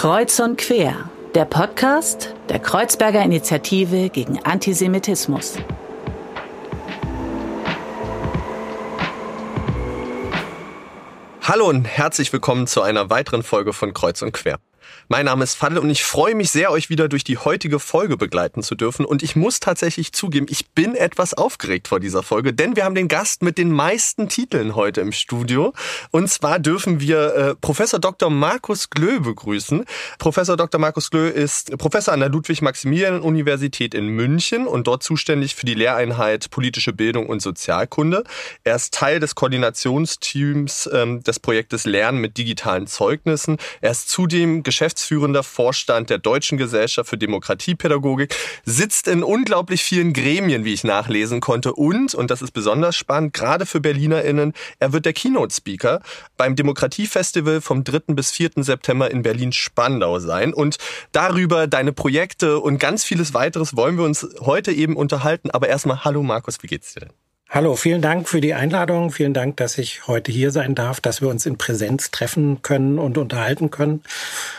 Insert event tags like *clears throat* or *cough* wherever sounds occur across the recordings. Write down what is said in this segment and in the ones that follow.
Kreuz und Quer, der Podcast der Kreuzberger Initiative gegen Antisemitismus. Hallo und herzlich willkommen zu einer weiteren Folge von Kreuz und Quer. Mein Name ist Fadl und ich freue mich sehr, euch wieder durch die heutige Folge begleiten zu dürfen. Und ich muss tatsächlich zugeben, ich bin etwas aufgeregt vor dieser Folge, denn wir haben den Gast mit den meisten Titeln heute im Studio. Und zwar dürfen wir äh, Professor Dr. Markus Glö begrüßen. Professor Dr. Markus Glö ist Professor an der Ludwig-Maximilian-Universität in München und dort zuständig für die Lehreinheit Politische Bildung und Sozialkunde. Er ist Teil des Koordinationsteams ähm, des Projektes Lernen mit digitalen Zeugnissen. Er ist zudem Geschäftsführer geschäftsführender Vorstand der Deutschen Gesellschaft für Demokratiepädagogik, sitzt in unglaublich vielen Gremien, wie ich nachlesen konnte. Und, und das ist besonders spannend, gerade für BerlinerInnen, er wird der Keynote-Speaker beim Demokratiefestival vom 3. bis 4. September in Berlin-Spandau sein. Und darüber deine Projekte und ganz vieles weiteres wollen wir uns heute eben unterhalten. Aber erstmal, hallo Markus, wie geht's dir denn? Hallo, vielen Dank für die Einladung. Vielen Dank, dass ich heute hier sein darf, dass wir uns in Präsenz treffen können und unterhalten können.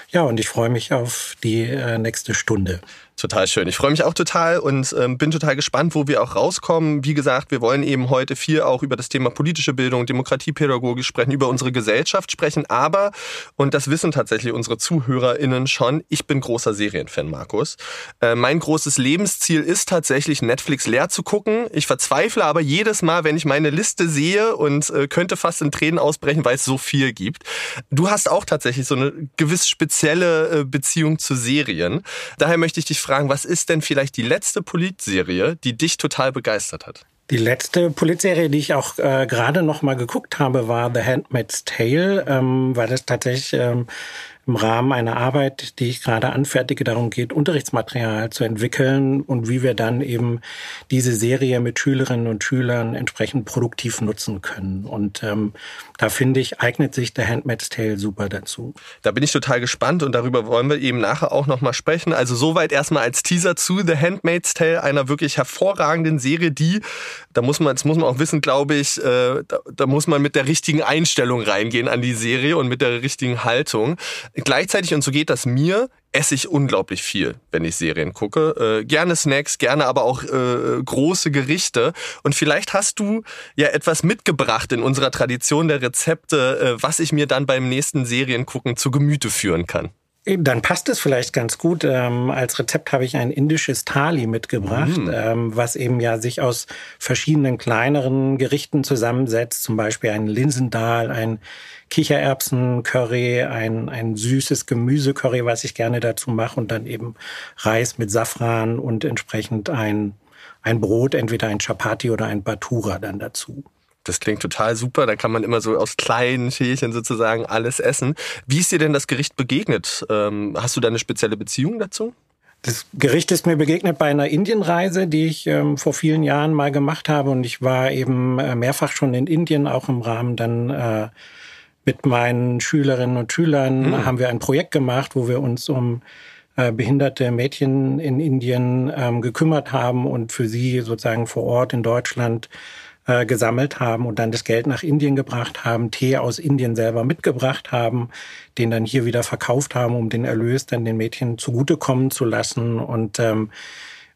Ja, und ich freue mich auf die äh, nächste Stunde. Total schön. Ich freue mich auch total und ähm, bin total gespannt, wo wir auch rauskommen. Wie gesagt, wir wollen eben heute viel auch über das Thema politische Bildung, Demokratiepädagogik sprechen, über unsere Gesellschaft sprechen. Aber, und das wissen tatsächlich unsere ZuhörerInnen schon, ich bin großer Serienfan, Markus. Äh, mein großes Lebensziel ist tatsächlich, Netflix leer zu gucken. Ich verzweifle aber jedes Mal, wenn ich meine Liste sehe und äh, könnte fast in Tränen ausbrechen, weil es so viel gibt. Du hast auch tatsächlich so eine gewiss spezielle äh, Beziehung zu Serien. Daher möchte ich dich fragen, fragen, was ist denn vielleicht die letzte Politserie, die dich total begeistert hat? Die letzte Politserie, die ich auch äh, gerade noch mal geguckt habe, war The Handmaid's Tale, ähm, weil es tatsächlich ähm, im Rahmen einer Arbeit, die ich gerade anfertige, darum geht, Unterrichtsmaterial zu entwickeln und wie wir dann eben diese Serie mit Schülerinnen und Schülern entsprechend produktiv nutzen können. Und ähm, da finde ich, eignet sich der Handmaid's Tale super dazu. Da bin ich total gespannt und darüber wollen wir eben nachher auch nochmal sprechen. Also soweit erstmal als Teaser zu The Handmaid's Tale, einer wirklich hervorragenden Serie, die, da muss man, das muss man auch wissen, glaube ich, äh, da, da muss man mit der richtigen Einstellung reingehen an die Serie und mit der richtigen Haltung. Gleichzeitig, und so geht das mir, esse ich unglaublich viel, wenn ich Serien gucke. Äh, gerne Snacks, gerne aber auch äh, große Gerichte. Und vielleicht hast du ja etwas mitgebracht in unserer Tradition der Rezepte, äh, was ich mir dann beim nächsten Seriengucken zu Gemüte führen kann. Dann passt es vielleicht ganz gut. Ähm, als Rezept habe ich ein indisches Thali mitgebracht, mm. ähm, was eben ja sich aus verschiedenen kleineren Gerichten zusammensetzt. Zum Beispiel ein Linsendal, ein Kichererbsen-Curry, ein, ein süßes Gemüse-Curry, was ich gerne dazu mache und dann eben Reis mit Safran und entsprechend ein, ein Brot, entweder ein Chapati oder ein Batura dann dazu. Das klingt total super. Da kann man immer so aus kleinen Schälchen sozusagen alles essen. Wie ist dir denn das Gericht begegnet? Ähm, hast du da eine spezielle Beziehung dazu? Das Gericht ist mir begegnet bei einer Indienreise, die ich ähm, vor vielen Jahren mal gemacht habe. Und ich war eben äh, mehrfach schon in Indien, auch im Rahmen dann äh, mit meinen Schülerinnen und Schülern mhm. haben wir ein Projekt gemacht, wo wir uns um äh, behinderte Mädchen in Indien ähm, gekümmert haben und für sie sozusagen vor Ort in Deutschland äh, gesammelt haben und dann das Geld nach Indien gebracht haben, Tee aus Indien selber mitgebracht haben, den dann hier wieder verkauft haben, um den Erlös dann den Mädchen zugutekommen zu lassen. Und ähm,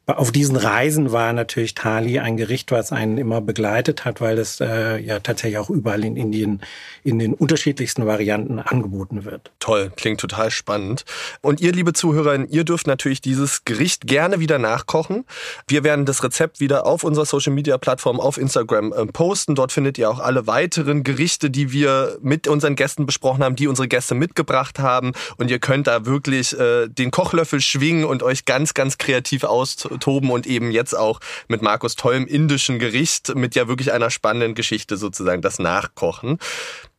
auf diesen Reisen war natürlich Thali ein Gericht, was einen immer begleitet hat, weil es äh, ja tatsächlich auch überall in Indien in den unterschiedlichsten Varianten angeboten wird. Toll, klingt total spannend. Und ihr, liebe Zuhörerinnen, ihr dürft natürlich dieses Gericht gerne wieder nachkochen. Wir werden das Rezept wieder auf unserer Social Media Plattform auf Instagram äh, posten. Dort findet ihr auch alle weiteren Gerichte, die wir mit unseren Gästen besprochen haben, die unsere Gäste mitgebracht haben. Und ihr könnt da wirklich äh, den Kochlöffel schwingen und euch ganz, ganz kreativ aus toben und eben jetzt auch mit Markus tollem indischen Gericht mit ja wirklich einer spannenden Geschichte sozusagen das Nachkochen.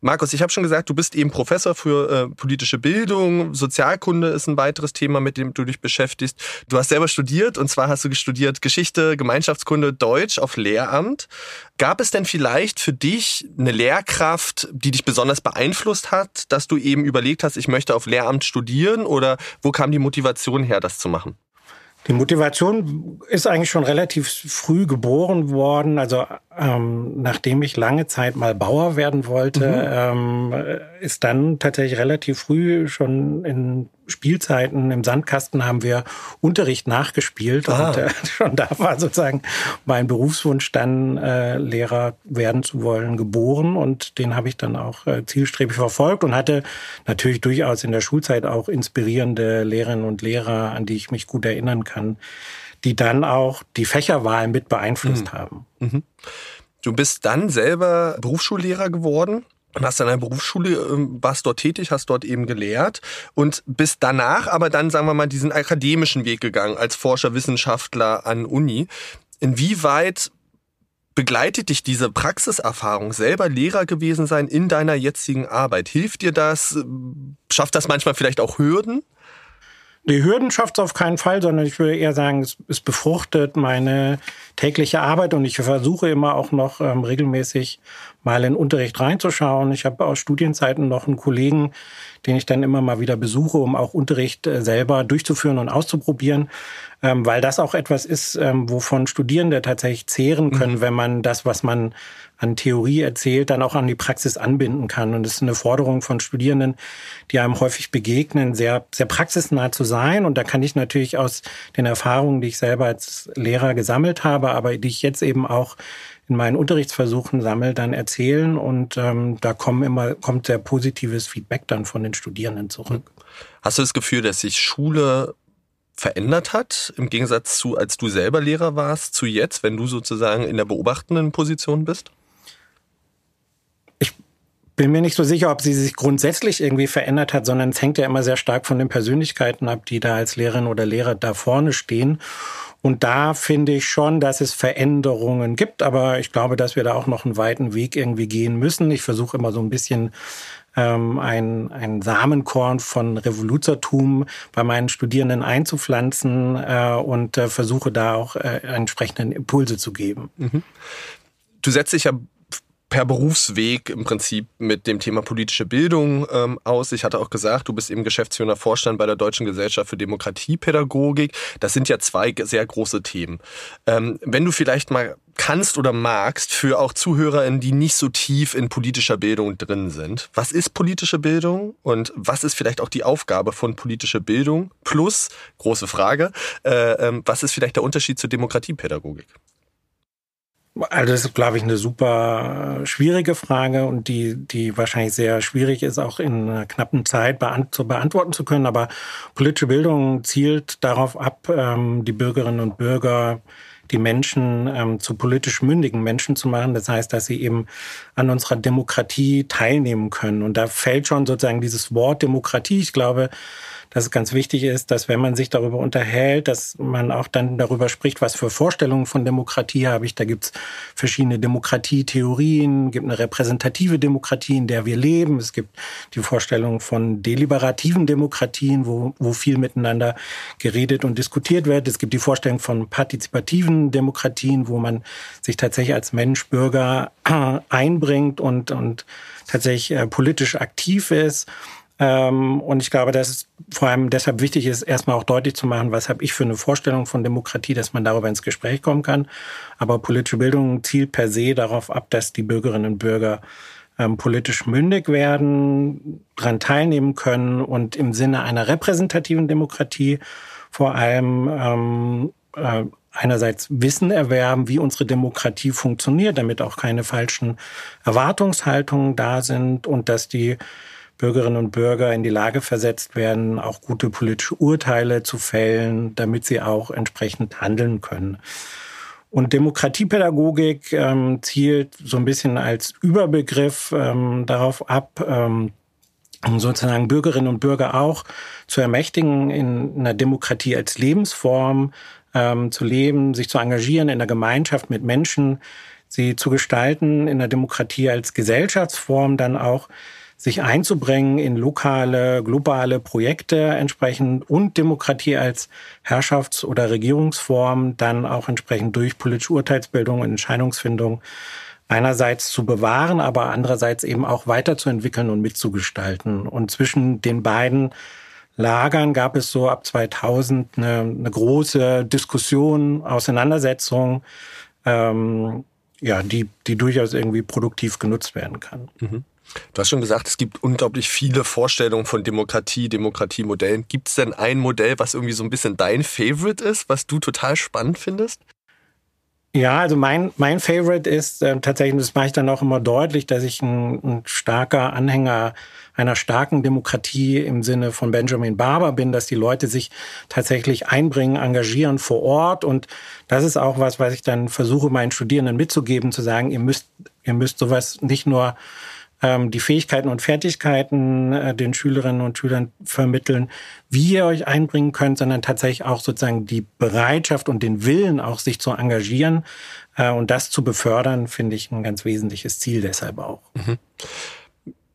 Markus, ich habe schon gesagt, du bist eben Professor für äh, politische Bildung, Sozialkunde ist ein weiteres Thema, mit dem du dich beschäftigst. Du hast selber studiert und zwar hast du studiert Geschichte, Gemeinschaftskunde, Deutsch auf Lehramt. Gab es denn vielleicht für dich eine Lehrkraft, die dich besonders beeinflusst hat, dass du eben überlegt hast, ich möchte auf Lehramt studieren oder wo kam die Motivation her, das zu machen? Die Motivation ist eigentlich schon relativ früh geboren worden. Also ähm, nachdem ich lange Zeit mal Bauer werden wollte, mhm. ähm, ist dann tatsächlich relativ früh schon in Spielzeiten im Sandkasten haben wir Unterricht nachgespielt ah. und äh, *laughs* schon da war sozusagen mein Berufswunsch dann äh, Lehrer werden zu wollen geboren und den habe ich dann auch äh, zielstrebig verfolgt und hatte natürlich durchaus in der Schulzeit auch inspirierende Lehrerinnen und Lehrer, an die ich mich gut erinnern kann, die dann auch die Fächerwahl mit beeinflusst mhm. haben. Mhm. Du bist dann selber Berufsschullehrer geworden und hast an einer Berufsschule, ähm, warst dort tätig, hast dort eben gelehrt und bist danach aber dann, sagen wir mal, diesen akademischen Weg gegangen als Forscher, Wissenschaftler an Uni. Inwieweit begleitet dich diese Praxiserfahrung, selber Lehrer gewesen sein in deiner jetzigen Arbeit? Hilft dir das? Schafft das manchmal vielleicht auch Hürden? Die Hürden schafft es auf keinen Fall, sondern ich würde eher sagen, es, es befruchtet meine tägliche Arbeit und ich versuche immer auch noch ähm, regelmäßig mal in Unterricht reinzuschauen. Ich habe aus Studienzeiten noch einen Kollegen, den ich dann immer mal wieder besuche, um auch Unterricht äh, selber durchzuführen und auszuprobieren, ähm, weil das auch etwas ist, ähm, wovon Studierende tatsächlich zehren können, mhm. wenn man das, was man an Theorie erzählt, dann auch an die Praxis anbinden kann. Und es ist eine Forderung von Studierenden, die einem häufig begegnen, sehr, sehr praxisnah zu sein. Und da kann ich natürlich aus den Erfahrungen, die ich selber als Lehrer gesammelt habe, aber die ich jetzt eben auch in meinen Unterrichtsversuchen sammle, dann erzählen und ähm, da kommen immer, kommt sehr positives Feedback dann von den Studierenden zurück. Hast du das Gefühl, dass sich Schule verändert hat, im Gegensatz zu, als du selber Lehrer warst, zu jetzt, wenn du sozusagen in der beobachtenden Position bist? bin mir nicht so sicher, ob sie sich grundsätzlich irgendwie verändert hat, sondern es hängt ja immer sehr stark von den Persönlichkeiten ab, die da als Lehrerin oder Lehrer da vorne stehen. Und da finde ich schon, dass es Veränderungen gibt, aber ich glaube, dass wir da auch noch einen weiten Weg irgendwie gehen müssen. Ich versuche immer so ein bisschen ähm, ein, ein Samenkorn von Revoluzertum bei meinen Studierenden einzupflanzen äh, und äh, versuche da auch äh, entsprechenden Impulse zu geben. Mhm. Du setzt dich ja per Berufsweg im Prinzip mit dem Thema politische Bildung ähm, aus. Ich hatte auch gesagt, du bist eben geschäftsführender Vorstand bei der Deutschen Gesellschaft für Demokratiepädagogik. Das sind ja zwei sehr große Themen. Ähm, wenn du vielleicht mal kannst oder magst für auch ZuhörerInnen, die nicht so tief in politischer Bildung drin sind. Was ist politische Bildung und was ist vielleicht auch die Aufgabe von politischer Bildung? Plus, große Frage, äh, äh, was ist vielleicht der Unterschied zur Demokratiepädagogik? Also das ist, glaube ich, eine super schwierige Frage und die, die wahrscheinlich sehr schwierig ist, auch in einer knappen Zeit beant zu beantworten zu können. Aber politische Bildung zielt darauf ab, ähm, die Bürgerinnen und Bürger, die Menschen ähm, zu politisch mündigen Menschen zu machen. Das heißt, dass sie eben an unserer Demokratie teilnehmen können. Und da fällt schon sozusagen dieses Wort Demokratie. Ich glaube, dass es ganz wichtig ist, dass wenn man sich darüber unterhält, dass man auch dann darüber spricht, was für Vorstellungen von Demokratie habe ich. Da gibt es verschiedene Demokratietheorien, gibt eine repräsentative Demokratie, in der wir leben. Es gibt die Vorstellung von deliberativen Demokratien, wo, wo viel miteinander geredet und diskutiert wird. Es gibt die Vorstellung von partizipativen Demokratien, wo man sich tatsächlich als Mensch, Bürger *clears throat* einbringt und, und tatsächlich äh, politisch aktiv ist. Ähm, und ich glaube, dass es vor allem deshalb wichtig ist, erstmal auch deutlich zu machen, was habe ich für eine Vorstellung von Demokratie, dass man darüber ins Gespräch kommen kann. Aber politische Bildung zielt per se darauf ab, dass die Bürgerinnen und Bürger ähm, politisch mündig werden, daran teilnehmen können und im Sinne einer repräsentativen Demokratie vor allem ähm, äh, einerseits Wissen erwerben, wie unsere Demokratie funktioniert, damit auch keine falschen Erwartungshaltungen da sind und dass die Bürgerinnen und Bürger in die Lage versetzt werden, auch gute politische Urteile zu fällen, damit sie auch entsprechend handeln können. Und Demokratiepädagogik ähm, zielt so ein bisschen als Überbegriff ähm, darauf ab, ähm, um sozusagen Bürgerinnen und Bürger auch zu ermächtigen, in einer Demokratie als Lebensform ähm, zu leben, sich zu engagieren in der Gemeinschaft mit Menschen, sie zu gestalten in der Demokratie als Gesellschaftsform dann auch sich einzubringen in lokale, globale Projekte entsprechend und Demokratie als Herrschafts- oder Regierungsform dann auch entsprechend durch politische Urteilsbildung und Entscheidungsfindung einerseits zu bewahren, aber andererseits eben auch weiterzuentwickeln und mitzugestalten. Und zwischen den beiden Lagern gab es so ab 2000 eine, eine große Diskussion, Auseinandersetzung, ähm, ja, die, die durchaus irgendwie produktiv genutzt werden kann. Mhm. Du hast schon gesagt, es gibt unglaublich viele Vorstellungen von Demokratie, Demokratiemodellen. Gibt es denn ein Modell, was irgendwie so ein bisschen dein Favorite ist, was du total spannend findest? Ja, also mein, mein Favorite ist äh, tatsächlich, das mache ich dann auch immer deutlich, dass ich ein, ein starker Anhänger einer starken Demokratie im Sinne von Benjamin Barber bin, dass die Leute sich tatsächlich einbringen, engagieren vor Ort. Und das ist auch was, was ich dann versuche, meinen Studierenden mitzugeben, zu sagen, ihr müsst, ihr müsst sowas nicht nur die Fähigkeiten und Fertigkeiten äh, den Schülerinnen und Schülern vermitteln, wie ihr euch einbringen könnt, sondern tatsächlich auch sozusagen die Bereitschaft und den Willen auch sich zu engagieren äh, und das zu befördern, finde ich ein ganz wesentliches Ziel deshalb auch. Mhm.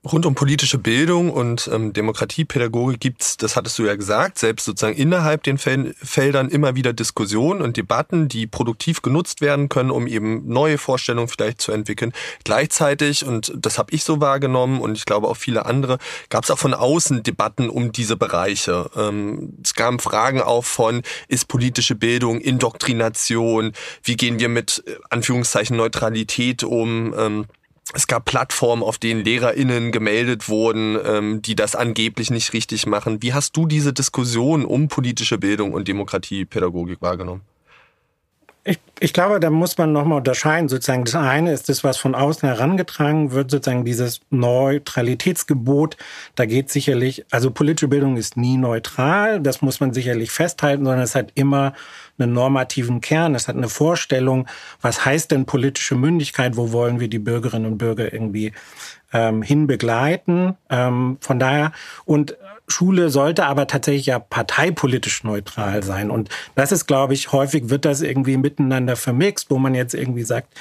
Rund um politische Bildung und ähm, Demokratiepädagogik gibt's, das hattest du ja gesagt, selbst sozusagen innerhalb den Fel Feldern immer wieder Diskussionen und Debatten, die produktiv genutzt werden können, um eben neue Vorstellungen vielleicht zu entwickeln. Gleichzeitig, und das habe ich so wahrgenommen und ich glaube auch viele andere, gab es auch von außen Debatten um diese Bereiche. Ähm, es kamen Fragen auf von, ist politische Bildung Indoktrination? Wie gehen wir mit äh, Anführungszeichen Neutralität um? Ähm, es gab Plattformen, auf denen LehrerInnen gemeldet wurden, ähm, die das angeblich nicht richtig machen. Wie hast du diese Diskussion um politische Bildung und Demokratiepädagogik wahrgenommen? Ich, ich glaube, da muss man nochmal unterscheiden. Sozusagen das eine ist das, was von außen herangetragen wird, sozusagen dieses Neutralitätsgebot. Da geht sicherlich, also politische Bildung ist nie neutral, das muss man sicherlich festhalten, sondern es hat immer einen normativen Kern, es hat eine Vorstellung, was heißt denn politische Mündigkeit, wo wollen wir die Bürgerinnen und Bürger irgendwie ähm, hinbegleiten. Ähm, von daher, und Schule sollte aber tatsächlich ja parteipolitisch neutral sein. Und das ist, glaube ich, häufig wird das irgendwie miteinander vermixt, wo man jetzt irgendwie sagt,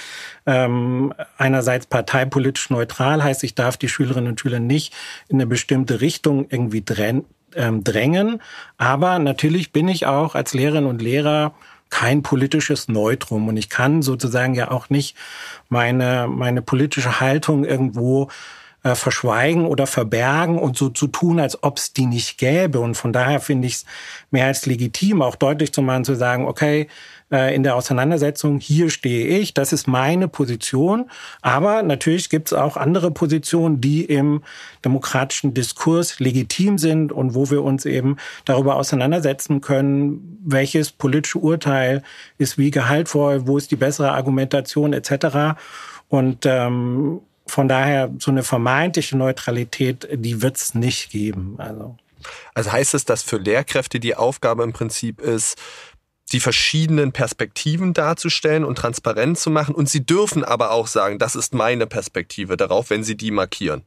ähm, einerseits parteipolitisch neutral heißt, ich darf die Schülerinnen und Schüler nicht in eine bestimmte Richtung irgendwie ähm, drängen. Aber natürlich bin ich auch als Lehrerin und Lehrer kein politisches Neutrum und ich kann sozusagen ja auch nicht meine, meine politische Haltung irgendwo äh, verschweigen oder verbergen und so zu tun, als ob es die nicht gäbe. Und von daher finde ich es mehr als legitim, auch deutlich zu machen, zu sagen, okay, äh, in der Auseinandersetzung, hier stehe ich, das ist meine Position. Aber natürlich gibt es auch andere Positionen, die im demokratischen Diskurs legitim sind und wo wir uns eben darüber auseinandersetzen können, welches politische Urteil ist wie gehaltvoll, wo ist die bessere Argumentation etc. Und ähm, von daher so eine vermeintliche Neutralität, die wird es nicht geben. Also. also heißt es, dass für Lehrkräfte die Aufgabe im Prinzip ist, die verschiedenen Perspektiven darzustellen und transparent zu machen. Und sie dürfen aber auch sagen, das ist meine Perspektive darauf, wenn sie die markieren.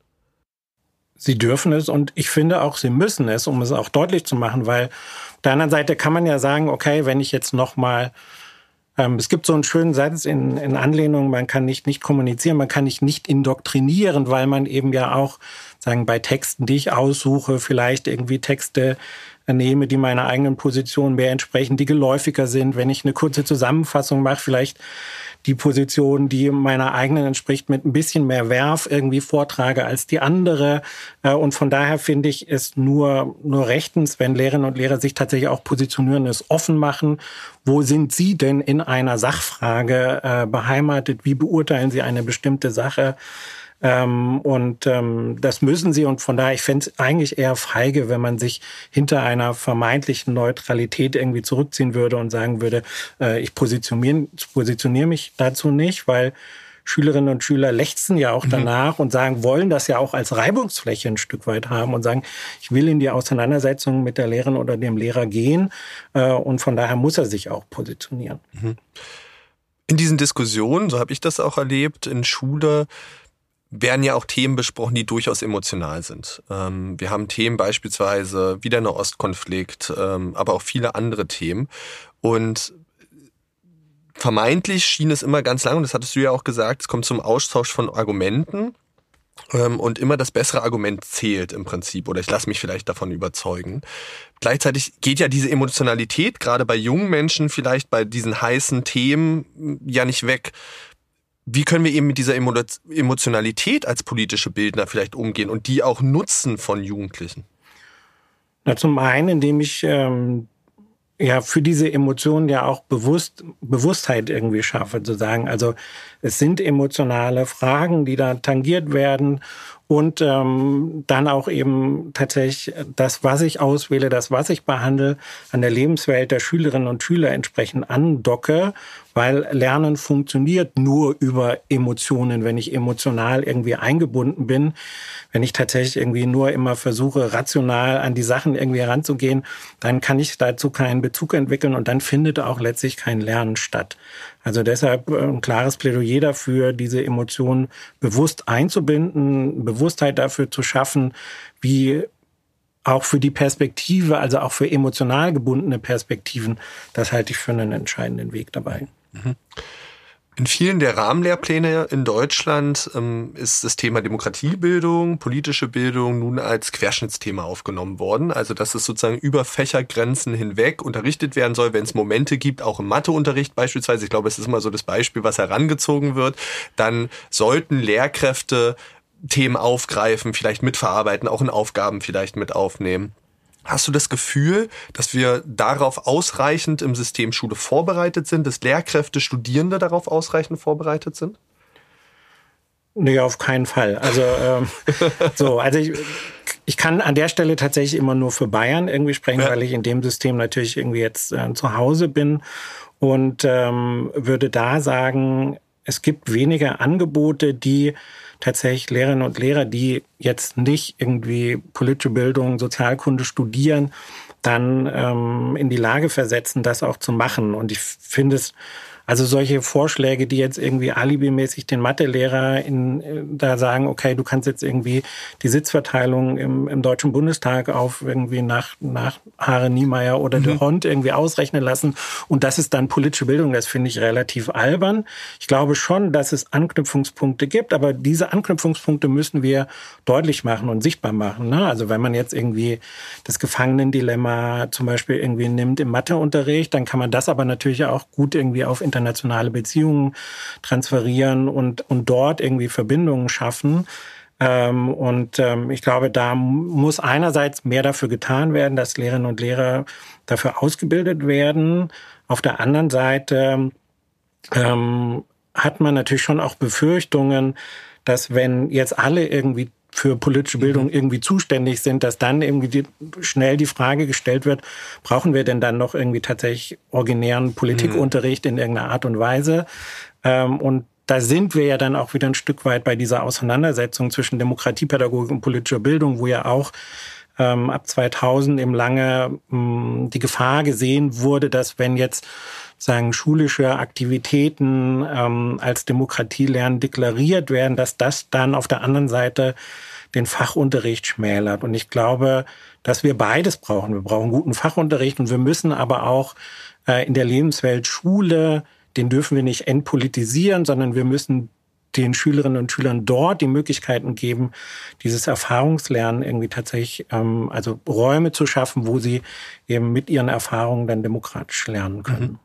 Sie dürfen es und ich finde auch, sie müssen es, um es auch deutlich zu machen, weil auf der anderen Seite kann man ja sagen, okay, wenn ich jetzt nochmal, ähm, es gibt so einen schönen Satz in, in Anlehnung, man kann nicht nicht kommunizieren, man kann nicht nicht indoktrinieren, weil man eben ja auch sagen bei Texten, die ich aussuche, vielleicht irgendwie Texte nehme, die meiner eigenen Position mehr entsprechen, die geläufiger sind. Wenn ich eine kurze Zusammenfassung mache, vielleicht die Position, die meiner eigenen entspricht, mit ein bisschen mehr Werf irgendwie vortrage als die andere. Äh, und von daher finde ich es nur, nur rechtens, wenn Lehrerinnen und Lehrer sich tatsächlich auch positionieren, es offen machen. Wo sind Sie denn in einer Sachfrage äh, beheimatet? Wie beurteilen Sie eine bestimmte Sache? Ähm, und ähm, das müssen sie. Und von daher, ich fände es eigentlich eher feige, wenn man sich hinter einer vermeintlichen Neutralität irgendwie zurückziehen würde und sagen würde, äh, ich positioniere, positioniere mich dazu nicht, weil Schülerinnen und Schüler lechzen ja auch mhm. danach mhm. und sagen, wollen das ja auch als Reibungsfläche ein Stück weit haben und sagen, ich will in die Auseinandersetzung mit der Lehrerin oder dem Lehrer gehen äh, und von daher muss er sich auch positionieren. Mhm. In diesen Diskussionen, so habe ich das auch erlebt, in Schule werden ja auch Themen besprochen, die durchaus emotional sind. Ähm, wir haben Themen beispielsweise wie der Nahostkonflikt, ähm, aber auch viele andere Themen. Und vermeintlich schien es immer ganz lang, und das hattest du ja auch gesagt, es kommt zum Austausch von Argumenten. Ähm, und immer das bessere Argument zählt im Prinzip, oder ich lasse mich vielleicht davon überzeugen. Gleichzeitig geht ja diese Emotionalität gerade bei jungen Menschen vielleicht bei diesen heißen Themen ja nicht weg wie können wir eben mit dieser Emotionalität als politische Bildner vielleicht umgehen und die auch nutzen von Jugendlichen? Na, zum einen, indem ich ähm, ja für diese Emotionen ja auch bewusst Bewusstheit irgendwie schaffe, zu sagen. Also es sind emotionale Fragen, die da tangiert werden und ähm, dann auch eben tatsächlich das, was ich auswähle, das, was ich behandle, an der Lebenswelt der Schülerinnen und Schüler entsprechend andocke weil Lernen funktioniert nur über Emotionen, wenn ich emotional irgendwie eingebunden bin, wenn ich tatsächlich irgendwie nur immer versuche, rational an die Sachen irgendwie heranzugehen, dann kann ich dazu keinen Bezug entwickeln und dann findet auch letztlich kein Lernen statt. Also deshalb ein klares Plädoyer dafür, diese Emotionen bewusst einzubinden, Bewusstheit dafür zu schaffen, wie auch für die Perspektive, also auch für emotional gebundene Perspektiven, das halte ich für einen entscheidenden Weg dabei. Mhm. In vielen der Rahmenlehrpläne in Deutschland ähm, ist das Thema Demokratiebildung, politische Bildung nun als Querschnittsthema aufgenommen worden. Also dass es sozusagen über Fächergrenzen hinweg unterrichtet werden soll, wenn es Momente gibt, auch im Matheunterricht beispielsweise. Ich glaube, es ist immer so das Beispiel, was herangezogen wird. Dann sollten Lehrkräfte Themen aufgreifen, vielleicht mitverarbeiten, auch in Aufgaben vielleicht mit aufnehmen. Hast du das Gefühl, dass wir darauf ausreichend im System Schule vorbereitet sind, dass Lehrkräfte, Studierende darauf ausreichend vorbereitet sind? Nee, auf keinen Fall. Also ähm, *laughs* so, also ich, ich kann an der Stelle tatsächlich immer nur für Bayern irgendwie sprechen, ja. weil ich in dem System natürlich irgendwie jetzt äh, zu Hause bin und ähm, würde da sagen, es gibt weniger Angebote, die tatsächlich Lehrerinnen und Lehrer, die jetzt nicht irgendwie politische Bildung, Sozialkunde studieren, dann ähm, in die Lage versetzen, das auch zu machen. Und ich finde es also solche Vorschläge, die jetzt irgendwie alibimäßig den Mathelehrer in, äh, da sagen, okay, du kannst jetzt irgendwie die Sitzverteilung im, im Deutschen Bundestag auf irgendwie nach, nach Haare Niemeyer oder mhm. de Hond irgendwie ausrechnen lassen. Und das ist dann politische Bildung. Das finde ich relativ albern. Ich glaube schon, dass es Anknüpfungspunkte gibt, aber diese Anknüpfungspunkte müssen wir deutlich machen und sichtbar machen. Ne? Also wenn man jetzt irgendwie das Gefangenendilemma zum Beispiel irgendwie nimmt im Matheunterricht, dann kann man das aber natürlich auch gut irgendwie auf internationale Beziehungen transferieren und, und dort irgendwie Verbindungen schaffen. Ähm, und ähm, ich glaube, da muss einerseits mehr dafür getan werden, dass Lehrerinnen und Lehrer dafür ausgebildet werden. Auf der anderen Seite ähm, hat man natürlich schon auch Befürchtungen, dass wenn jetzt alle irgendwie für politische Bildung mhm. irgendwie zuständig sind, dass dann irgendwie die, schnell die Frage gestellt wird, brauchen wir denn dann noch irgendwie tatsächlich originären Politikunterricht in irgendeiner Art und Weise? Ähm, und da sind wir ja dann auch wieder ein Stück weit bei dieser Auseinandersetzung zwischen Demokratiepädagogik und politischer Bildung, wo ja auch ähm, ab 2000 eben lange mh, die Gefahr gesehen wurde, dass wenn jetzt sagen schulische Aktivitäten ähm, als Demokratielernen deklariert werden, dass das dann auf der anderen Seite den Fachunterricht schmälert. Und ich glaube, dass wir beides brauchen. Wir brauchen guten Fachunterricht und wir müssen aber auch äh, in der Lebenswelt Schule, den dürfen wir nicht entpolitisieren, sondern wir müssen den Schülerinnen und Schülern dort die Möglichkeiten geben, dieses Erfahrungslernen irgendwie tatsächlich, ähm, also Räume zu schaffen, wo sie eben mit ihren Erfahrungen dann demokratisch lernen können. Mhm.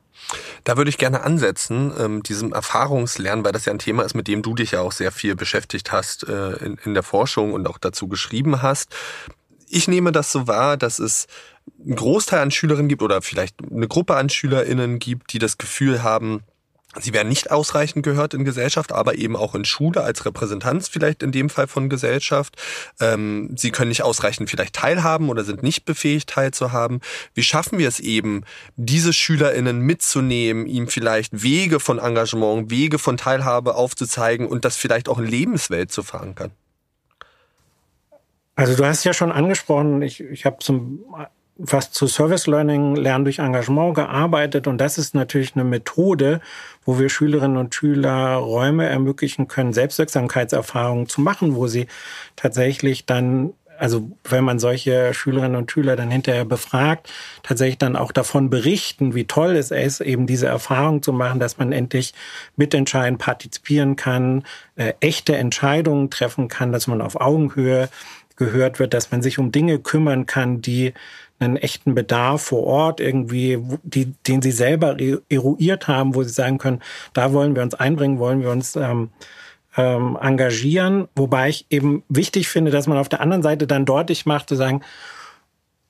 Da würde ich gerne ansetzen, ähm, diesem Erfahrungslernen, weil das ja ein Thema ist, mit dem du dich ja auch sehr viel beschäftigt hast äh, in, in der Forschung und auch dazu geschrieben hast. Ich nehme das so wahr, dass es einen Großteil an Schülerinnen gibt oder vielleicht eine Gruppe an SchülerInnen gibt, die das Gefühl haben, Sie werden nicht ausreichend gehört in Gesellschaft, aber eben auch in Schule als Repräsentanz vielleicht in dem Fall von Gesellschaft. Ähm, sie können nicht ausreichend vielleicht teilhaben oder sind nicht befähigt teilzuhaben. Wie schaffen wir es eben, diese SchülerInnen mitzunehmen, ihm vielleicht Wege von Engagement, Wege von Teilhabe aufzuzeigen und das vielleicht auch in Lebenswelt zu verankern? Also du hast ja schon angesprochen, ich, ich habe zum was zu Service Learning, Lernen durch Engagement gearbeitet. Und das ist natürlich eine Methode, wo wir Schülerinnen und Schüler Räume ermöglichen können, Selbstwirksamkeitserfahrungen zu machen, wo sie tatsächlich dann also wenn man solche Schülerinnen und Schüler dann hinterher befragt, tatsächlich dann auch davon berichten, wie toll es ist, eben diese Erfahrung zu machen, dass man endlich mitentscheiden, partizipieren kann, äh, echte Entscheidungen treffen kann, dass man auf Augenhöhe gehört wird, dass man sich um Dinge kümmern kann, die einen echten Bedarf vor Ort irgendwie, die, den sie selber eruiert haben, wo sie sagen können, da wollen wir uns einbringen, wollen wir uns ähm, ähm, engagieren. Wobei ich eben wichtig finde, dass man auf der anderen Seite dann deutlich macht, zu sagen,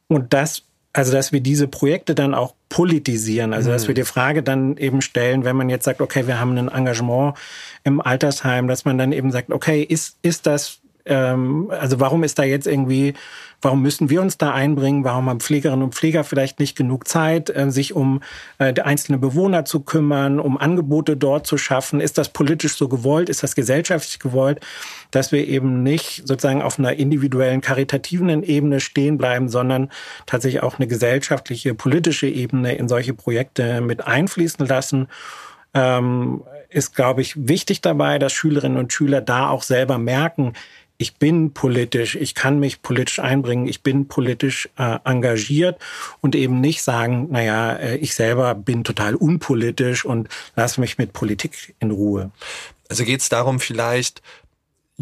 und das also, dass wir diese Projekte dann auch politisieren, also dass wir mhm. die Frage dann eben stellen, wenn man jetzt sagt, okay, wir haben ein Engagement im Altersheim, dass man dann eben sagt, okay, ist, ist das ähm, also warum ist da jetzt irgendwie, warum müssen wir uns da einbringen? Warum haben Pflegerinnen und Pfleger vielleicht nicht genug Zeit, äh, sich um äh, einzelne Bewohner zu kümmern, um Angebote dort zu schaffen? Ist das politisch so gewollt? Ist das gesellschaftlich gewollt, dass wir eben nicht sozusagen auf einer individuellen, karitativen Ebene stehen bleiben, sondern tatsächlich auch eine gesellschaftliche, politische Ebene in solche Projekte mit einfließen lassen? Ähm, ist, glaube ich, wichtig dabei, dass Schülerinnen und Schüler da auch selber merken, ich bin politisch, ich kann mich politisch einbringen, ich bin politisch äh, engagiert und eben nicht sagen, naja, äh, ich selber bin total unpolitisch und lass mich mit Politik in Ruhe. Also geht es darum, vielleicht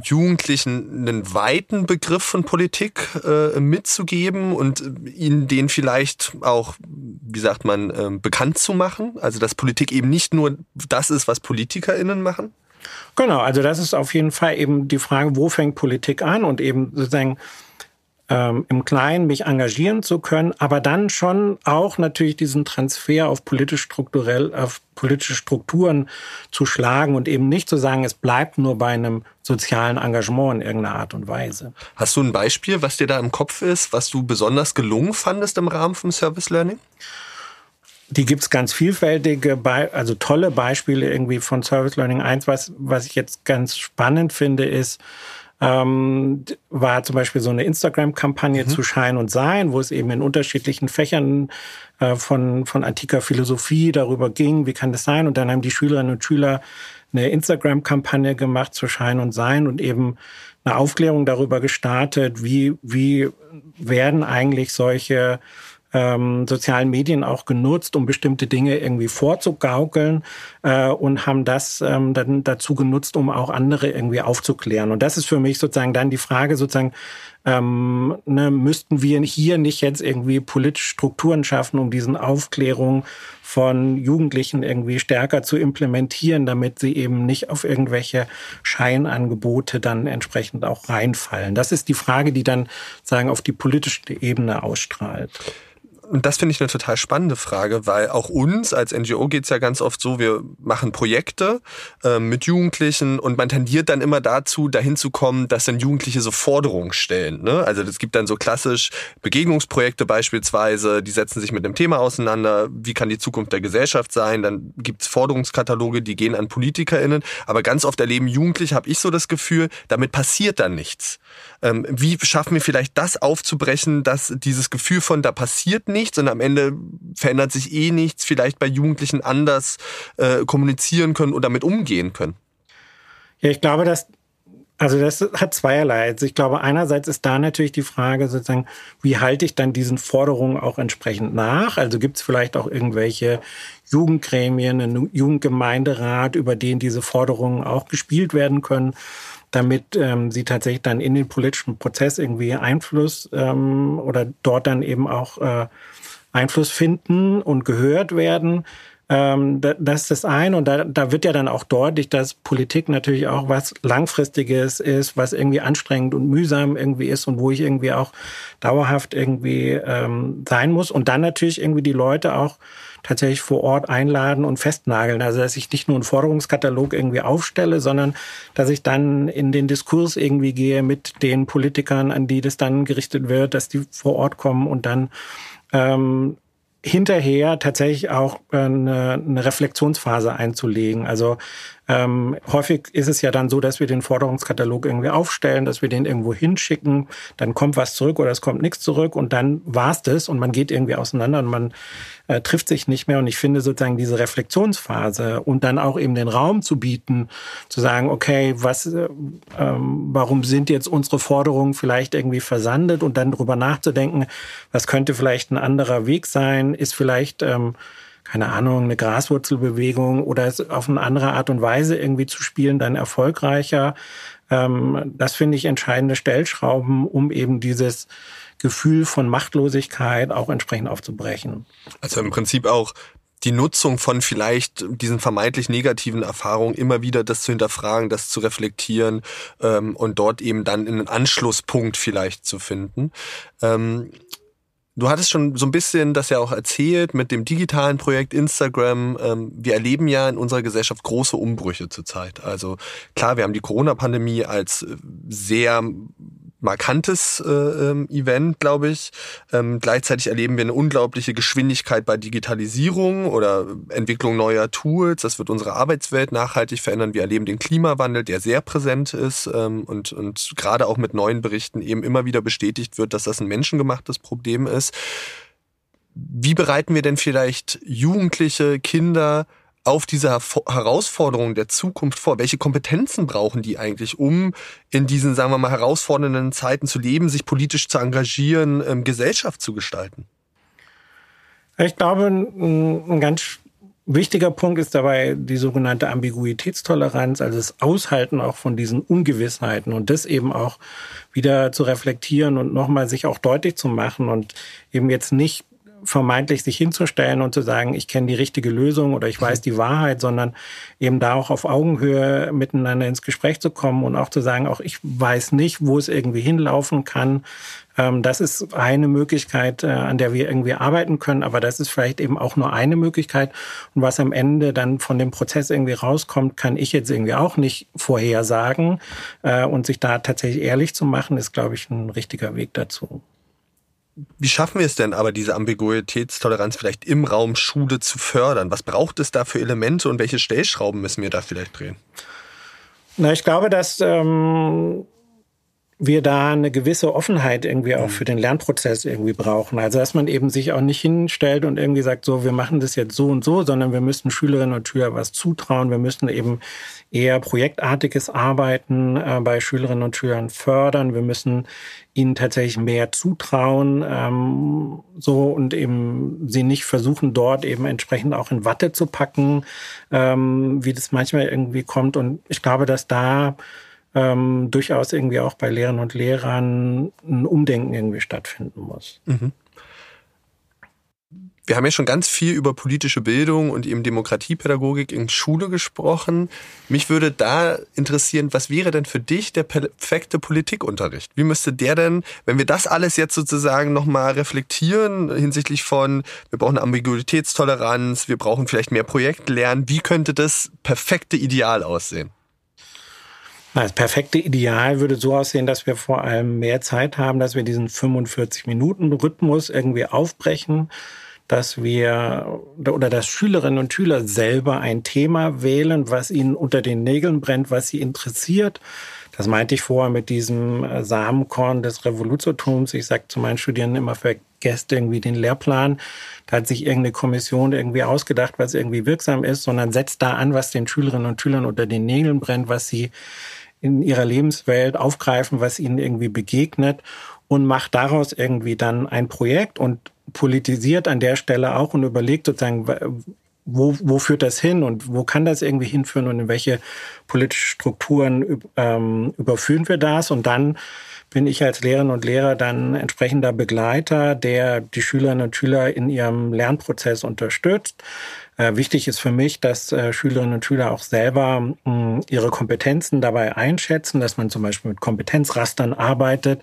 Jugendlichen einen weiten Begriff von Politik äh, mitzugeben und ihnen den vielleicht auch, wie sagt man, äh, bekannt zu machen? Also dass Politik eben nicht nur das ist, was PolitikerInnen machen? Genau, also das ist auf jeden Fall eben die Frage, wo fängt Politik an und eben sozusagen ähm, im Kleinen mich engagieren zu können, aber dann schon auch natürlich diesen Transfer auf politisch strukturell, auf politische Strukturen zu schlagen und eben nicht zu sagen, es bleibt nur bei einem sozialen Engagement in irgendeiner Art und Weise. Hast du ein Beispiel, was dir da im Kopf ist, was du besonders gelungen fandest im Rahmen vom Service Learning? Die gibt's ganz vielfältige, also tolle Beispiele irgendwie von Service Learning. Eins, was, was ich jetzt ganz spannend finde, ist, ähm, war zum Beispiel so eine Instagram-Kampagne mhm. zu Schein und Sein, wo es eben in unterschiedlichen Fächern äh, von, von antiker Philosophie darüber ging, wie kann das sein? Und dann haben die Schülerinnen und Schüler eine Instagram-Kampagne gemacht zu Schein und Sein und eben eine Aufklärung darüber gestartet, wie, wie werden eigentlich solche ähm, sozialen Medien auch genutzt, um bestimmte Dinge irgendwie vorzugaukeln äh, und haben das ähm, dann dazu genutzt, um auch andere irgendwie aufzuklären. Und das ist für mich sozusagen dann die Frage sozusagen, ähm, ne, müssten wir hier nicht jetzt irgendwie politische Strukturen schaffen, um diesen Aufklärung von Jugendlichen irgendwie stärker zu implementieren, damit sie eben nicht auf irgendwelche Scheinangebote dann entsprechend auch reinfallen. Das ist die Frage, die dann sagen auf die politische Ebene ausstrahlt und das finde ich eine total spannende Frage, weil auch uns als NGO geht's ja ganz oft so, wir machen Projekte äh, mit Jugendlichen und man tendiert dann immer dazu, dahin zu kommen, dass dann Jugendliche so Forderungen stellen. Ne? Also es gibt dann so klassisch Begegnungsprojekte beispielsweise, die setzen sich mit einem Thema auseinander, wie kann die Zukunft der Gesellschaft sein, dann gibt's Forderungskataloge, die gehen an PolitikerInnen, aber ganz oft erleben Jugendliche, habe ich so das Gefühl, damit passiert dann nichts. Ähm, wie schaffen wir vielleicht das aufzubrechen, dass dieses Gefühl von da passiert nichts und am Ende verändert sich eh nichts, vielleicht bei Jugendlichen anders äh, kommunizieren können oder damit umgehen können? Ja, ich glaube, dass also das hat zweierlei. Also ich glaube, einerseits ist da natürlich die Frage sozusagen, wie halte ich dann diesen Forderungen auch entsprechend nach? Also gibt es vielleicht auch irgendwelche Jugendgremien, einen Jugendgemeinderat, über den diese Forderungen auch gespielt werden können? Damit ähm, sie tatsächlich dann in den politischen Prozess irgendwie Einfluss ähm, oder dort dann eben auch äh, Einfluss finden und gehört werden. Ähm, das ist das eine. Und da, da wird ja dann auch deutlich, dass Politik natürlich auch was Langfristiges ist, was irgendwie anstrengend und mühsam irgendwie ist und wo ich irgendwie auch dauerhaft irgendwie ähm, sein muss. Und dann natürlich irgendwie die Leute auch tatsächlich vor Ort einladen und festnageln. Also dass ich nicht nur einen Forderungskatalog irgendwie aufstelle, sondern dass ich dann in den Diskurs irgendwie gehe mit den Politikern, an die das dann gerichtet wird, dass die vor Ort kommen und dann ähm, hinterher tatsächlich auch eine, eine Reflexionsphase einzulegen. Also ähm, häufig ist es ja dann so, dass wir den Forderungskatalog irgendwie aufstellen, dass wir den irgendwo hinschicken, dann kommt was zurück oder es kommt nichts zurück und dann war's das und man geht irgendwie auseinander und man äh, trifft sich nicht mehr. Und ich finde sozusagen diese Reflexionsphase und dann auch eben den Raum zu bieten, zu sagen, okay, was, äh, ähm, warum sind jetzt unsere Forderungen vielleicht irgendwie versandet und dann drüber nachzudenken, was könnte vielleicht ein anderer Weg sein, ist vielleicht ähm, keine Ahnung, eine Graswurzelbewegung oder es auf eine andere Art und Weise irgendwie zu spielen, dann erfolgreicher. Ähm, das finde ich entscheidende Stellschrauben, um eben dieses Gefühl von Machtlosigkeit auch entsprechend aufzubrechen. Also im Prinzip auch die Nutzung von vielleicht diesen vermeintlich negativen Erfahrungen immer wieder das zu hinterfragen, das zu reflektieren ähm, und dort eben dann einen Anschlusspunkt vielleicht zu finden. Ähm, Du hattest schon so ein bisschen das ja auch erzählt mit dem digitalen Projekt Instagram. Ähm, wir erleben ja in unserer Gesellschaft große Umbrüche zurzeit. Also klar, wir haben die Corona-Pandemie als äh, sehr markantes äh, ähm, Event, glaube ich. Ähm, gleichzeitig erleben wir eine unglaubliche Geschwindigkeit bei Digitalisierung oder Entwicklung neuer Tools. Das wird unsere Arbeitswelt nachhaltig verändern. Wir erleben den Klimawandel, der sehr präsent ist ähm, und, und gerade auch mit neuen Berichten eben immer wieder bestätigt wird, dass das ein menschengemachtes Problem ist. Wie bereiten wir denn vielleicht Jugendliche, Kinder auf diese Herausforderungen der Zukunft vor? Welche Kompetenzen brauchen die eigentlich, um in diesen, sagen wir mal, herausfordernden Zeiten zu leben, sich politisch zu engagieren, ähm, Gesellschaft zu gestalten? Ich glaube, ein, ganz wichtiger Punkt ist dabei die sogenannte Ambiguitätstoleranz, also das Aushalten auch von diesen Ungewissheiten und das eben auch wieder zu reflektieren und nochmal sich auch deutlich zu machen und eben jetzt nicht vermeintlich sich hinzustellen und zu sagen, ich kenne die richtige Lösung oder ich weiß die Wahrheit, sondern eben da auch auf Augenhöhe miteinander ins Gespräch zu kommen und auch zu sagen, auch ich weiß nicht, wo es irgendwie hinlaufen kann. Ähm, das ist eine Möglichkeit, äh, an der wir irgendwie arbeiten können, aber das ist vielleicht eben auch nur eine Möglichkeit. Und was am Ende dann von dem Prozess irgendwie rauskommt, kann ich jetzt irgendwie auch nicht vorhersagen. Äh, und sich da tatsächlich ehrlich zu machen, ist, glaube ich, ein richtiger Weg dazu. Wie schaffen wir es denn aber, diese Ambiguitätstoleranz vielleicht im Raum Schule zu fördern? Was braucht es da für Elemente und welche Stellschrauben müssen wir da vielleicht drehen? Na, ich glaube, dass ähm, wir da eine gewisse Offenheit irgendwie auch mhm. für den Lernprozess irgendwie brauchen. Also dass man eben sich auch nicht hinstellt und irgendwie sagt, so, wir machen das jetzt so und so, sondern wir müssen Schülerinnen und Schüler was zutrauen. Wir müssen eben eher projektartiges Arbeiten äh, bei Schülerinnen und Schülern fördern. Wir müssen ihnen tatsächlich mehr zutrauen, ähm, so und eben sie nicht versuchen, dort eben entsprechend auch in Watte zu packen, ähm, wie das manchmal irgendwie kommt. Und ich glaube, dass da ähm, durchaus irgendwie auch bei Lehrern und Lehrern ein Umdenken irgendwie stattfinden muss. Mhm. Wir haben ja schon ganz viel über politische Bildung und eben Demokratiepädagogik in Schule gesprochen. Mich würde da interessieren, was wäre denn für dich der perfekte Politikunterricht? Wie müsste der denn, wenn wir das alles jetzt sozusagen nochmal reflektieren hinsichtlich von, wir brauchen Ambiguitätstoleranz, wir brauchen vielleicht mehr Projektlernen, wie könnte das perfekte Ideal aussehen? Das perfekte Ideal würde so aussehen, dass wir vor allem mehr Zeit haben, dass wir diesen 45-Minuten-Rhythmus irgendwie aufbrechen dass wir oder dass Schülerinnen und Schüler selber ein Thema wählen, was ihnen unter den Nägeln brennt, was sie interessiert. Das meinte ich vorher mit diesem äh, Samenkorn des Revoluzertums. Ich sage zu meinen Studierenden immer, vergesst irgendwie den Lehrplan. Da hat sich irgendeine Kommission irgendwie ausgedacht, was irgendwie wirksam ist, sondern setzt da an, was den Schülerinnen und Schülern unter den Nägeln brennt, was sie in ihrer Lebenswelt aufgreifen, was ihnen irgendwie begegnet und macht daraus irgendwie dann ein Projekt und politisiert an der Stelle auch und überlegt sozusagen, wo, wo führt das hin und wo kann das irgendwie hinführen und in welche politische Strukturen ähm, überführen wir das und dann bin ich als Lehrerin und Lehrer dann entsprechender Begleiter, der die Schülerinnen und Schüler in ihrem Lernprozess unterstützt. Äh, wichtig ist für mich, dass äh, Schülerinnen und Schüler auch selber hm, ihre Kompetenzen dabei einschätzen, dass man zum Beispiel mit Kompetenzrastern arbeitet,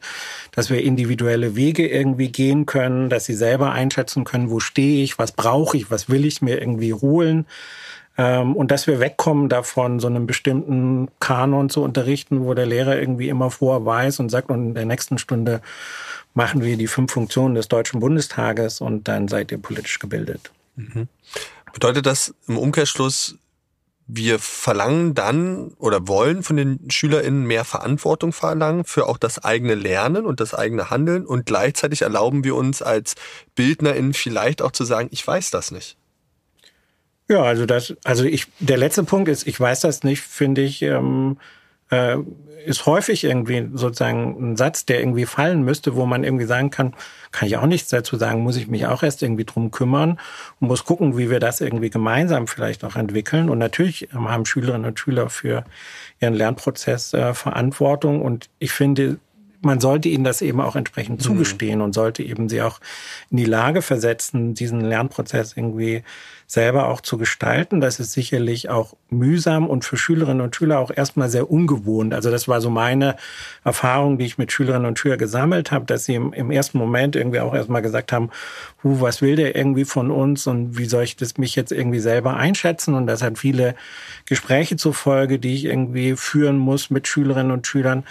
dass wir individuelle Wege irgendwie gehen können, dass sie selber einschätzen können, wo stehe ich, was brauche ich, was will ich mir irgendwie holen. Ähm, und dass wir wegkommen davon, so einen bestimmten Kanon zu unterrichten, wo der Lehrer irgendwie immer vorweist und sagt, und in der nächsten Stunde machen wir die fünf Funktionen des Deutschen Bundestages und dann seid ihr politisch gebildet. Mhm. Bedeutet das im Umkehrschluss, wir verlangen dann oder wollen von den SchülerInnen mehr Verantwortung verlangen für auch das eigene Lernen und das eigene Handeln und gleichzeitig erlauben wir uns als BildnerInnen vielleicht auch zu sagen, ich weiß das nicht. Ja, also das, also ich, der letzte Punkt ist, ich weiß das nicht, finde ich, ähm, äh, ist häufig irgendwie sozusagen ein Satz, der irgendwie fallen müsste, wo man irgendwie sagen kann, kann ich auch nichts dazu sagen, muss ich mich auch erst irgendwie drum kümmern und muss gucken, wie wir das irgendwie gemeinsam vielleicht auch entwickeln. Und natürlich haben Schülerinnen und Schüler für ihren Lernprozess äh, Verantwortung. Und ich finde, man sollte ihnen das eben auch entsprechend mhm. zugestehen und sollte eben sie auch in die Lage versetzen, diesen Lernprozess irgendwie selber auch zu gestalten. Das ist sicherlich auch mühsam und für Schülerinnen und Schüler auch erstmal sehr ungewohnt. Also das war so meine Erfahrung, die ich mit Schülerinnen und Schülern gesammelt habe, dass sie im, im ersten Moment irgendwie auch erstmal gesagt haben, Hu, was will der irgendwie von uns und wie soll ich das mich jetzt irgendwie selber einschätzen? Und das hat viele Gespräche zur Folge, die ich irgendwie führen muss mit Schülerinnen und Schülern.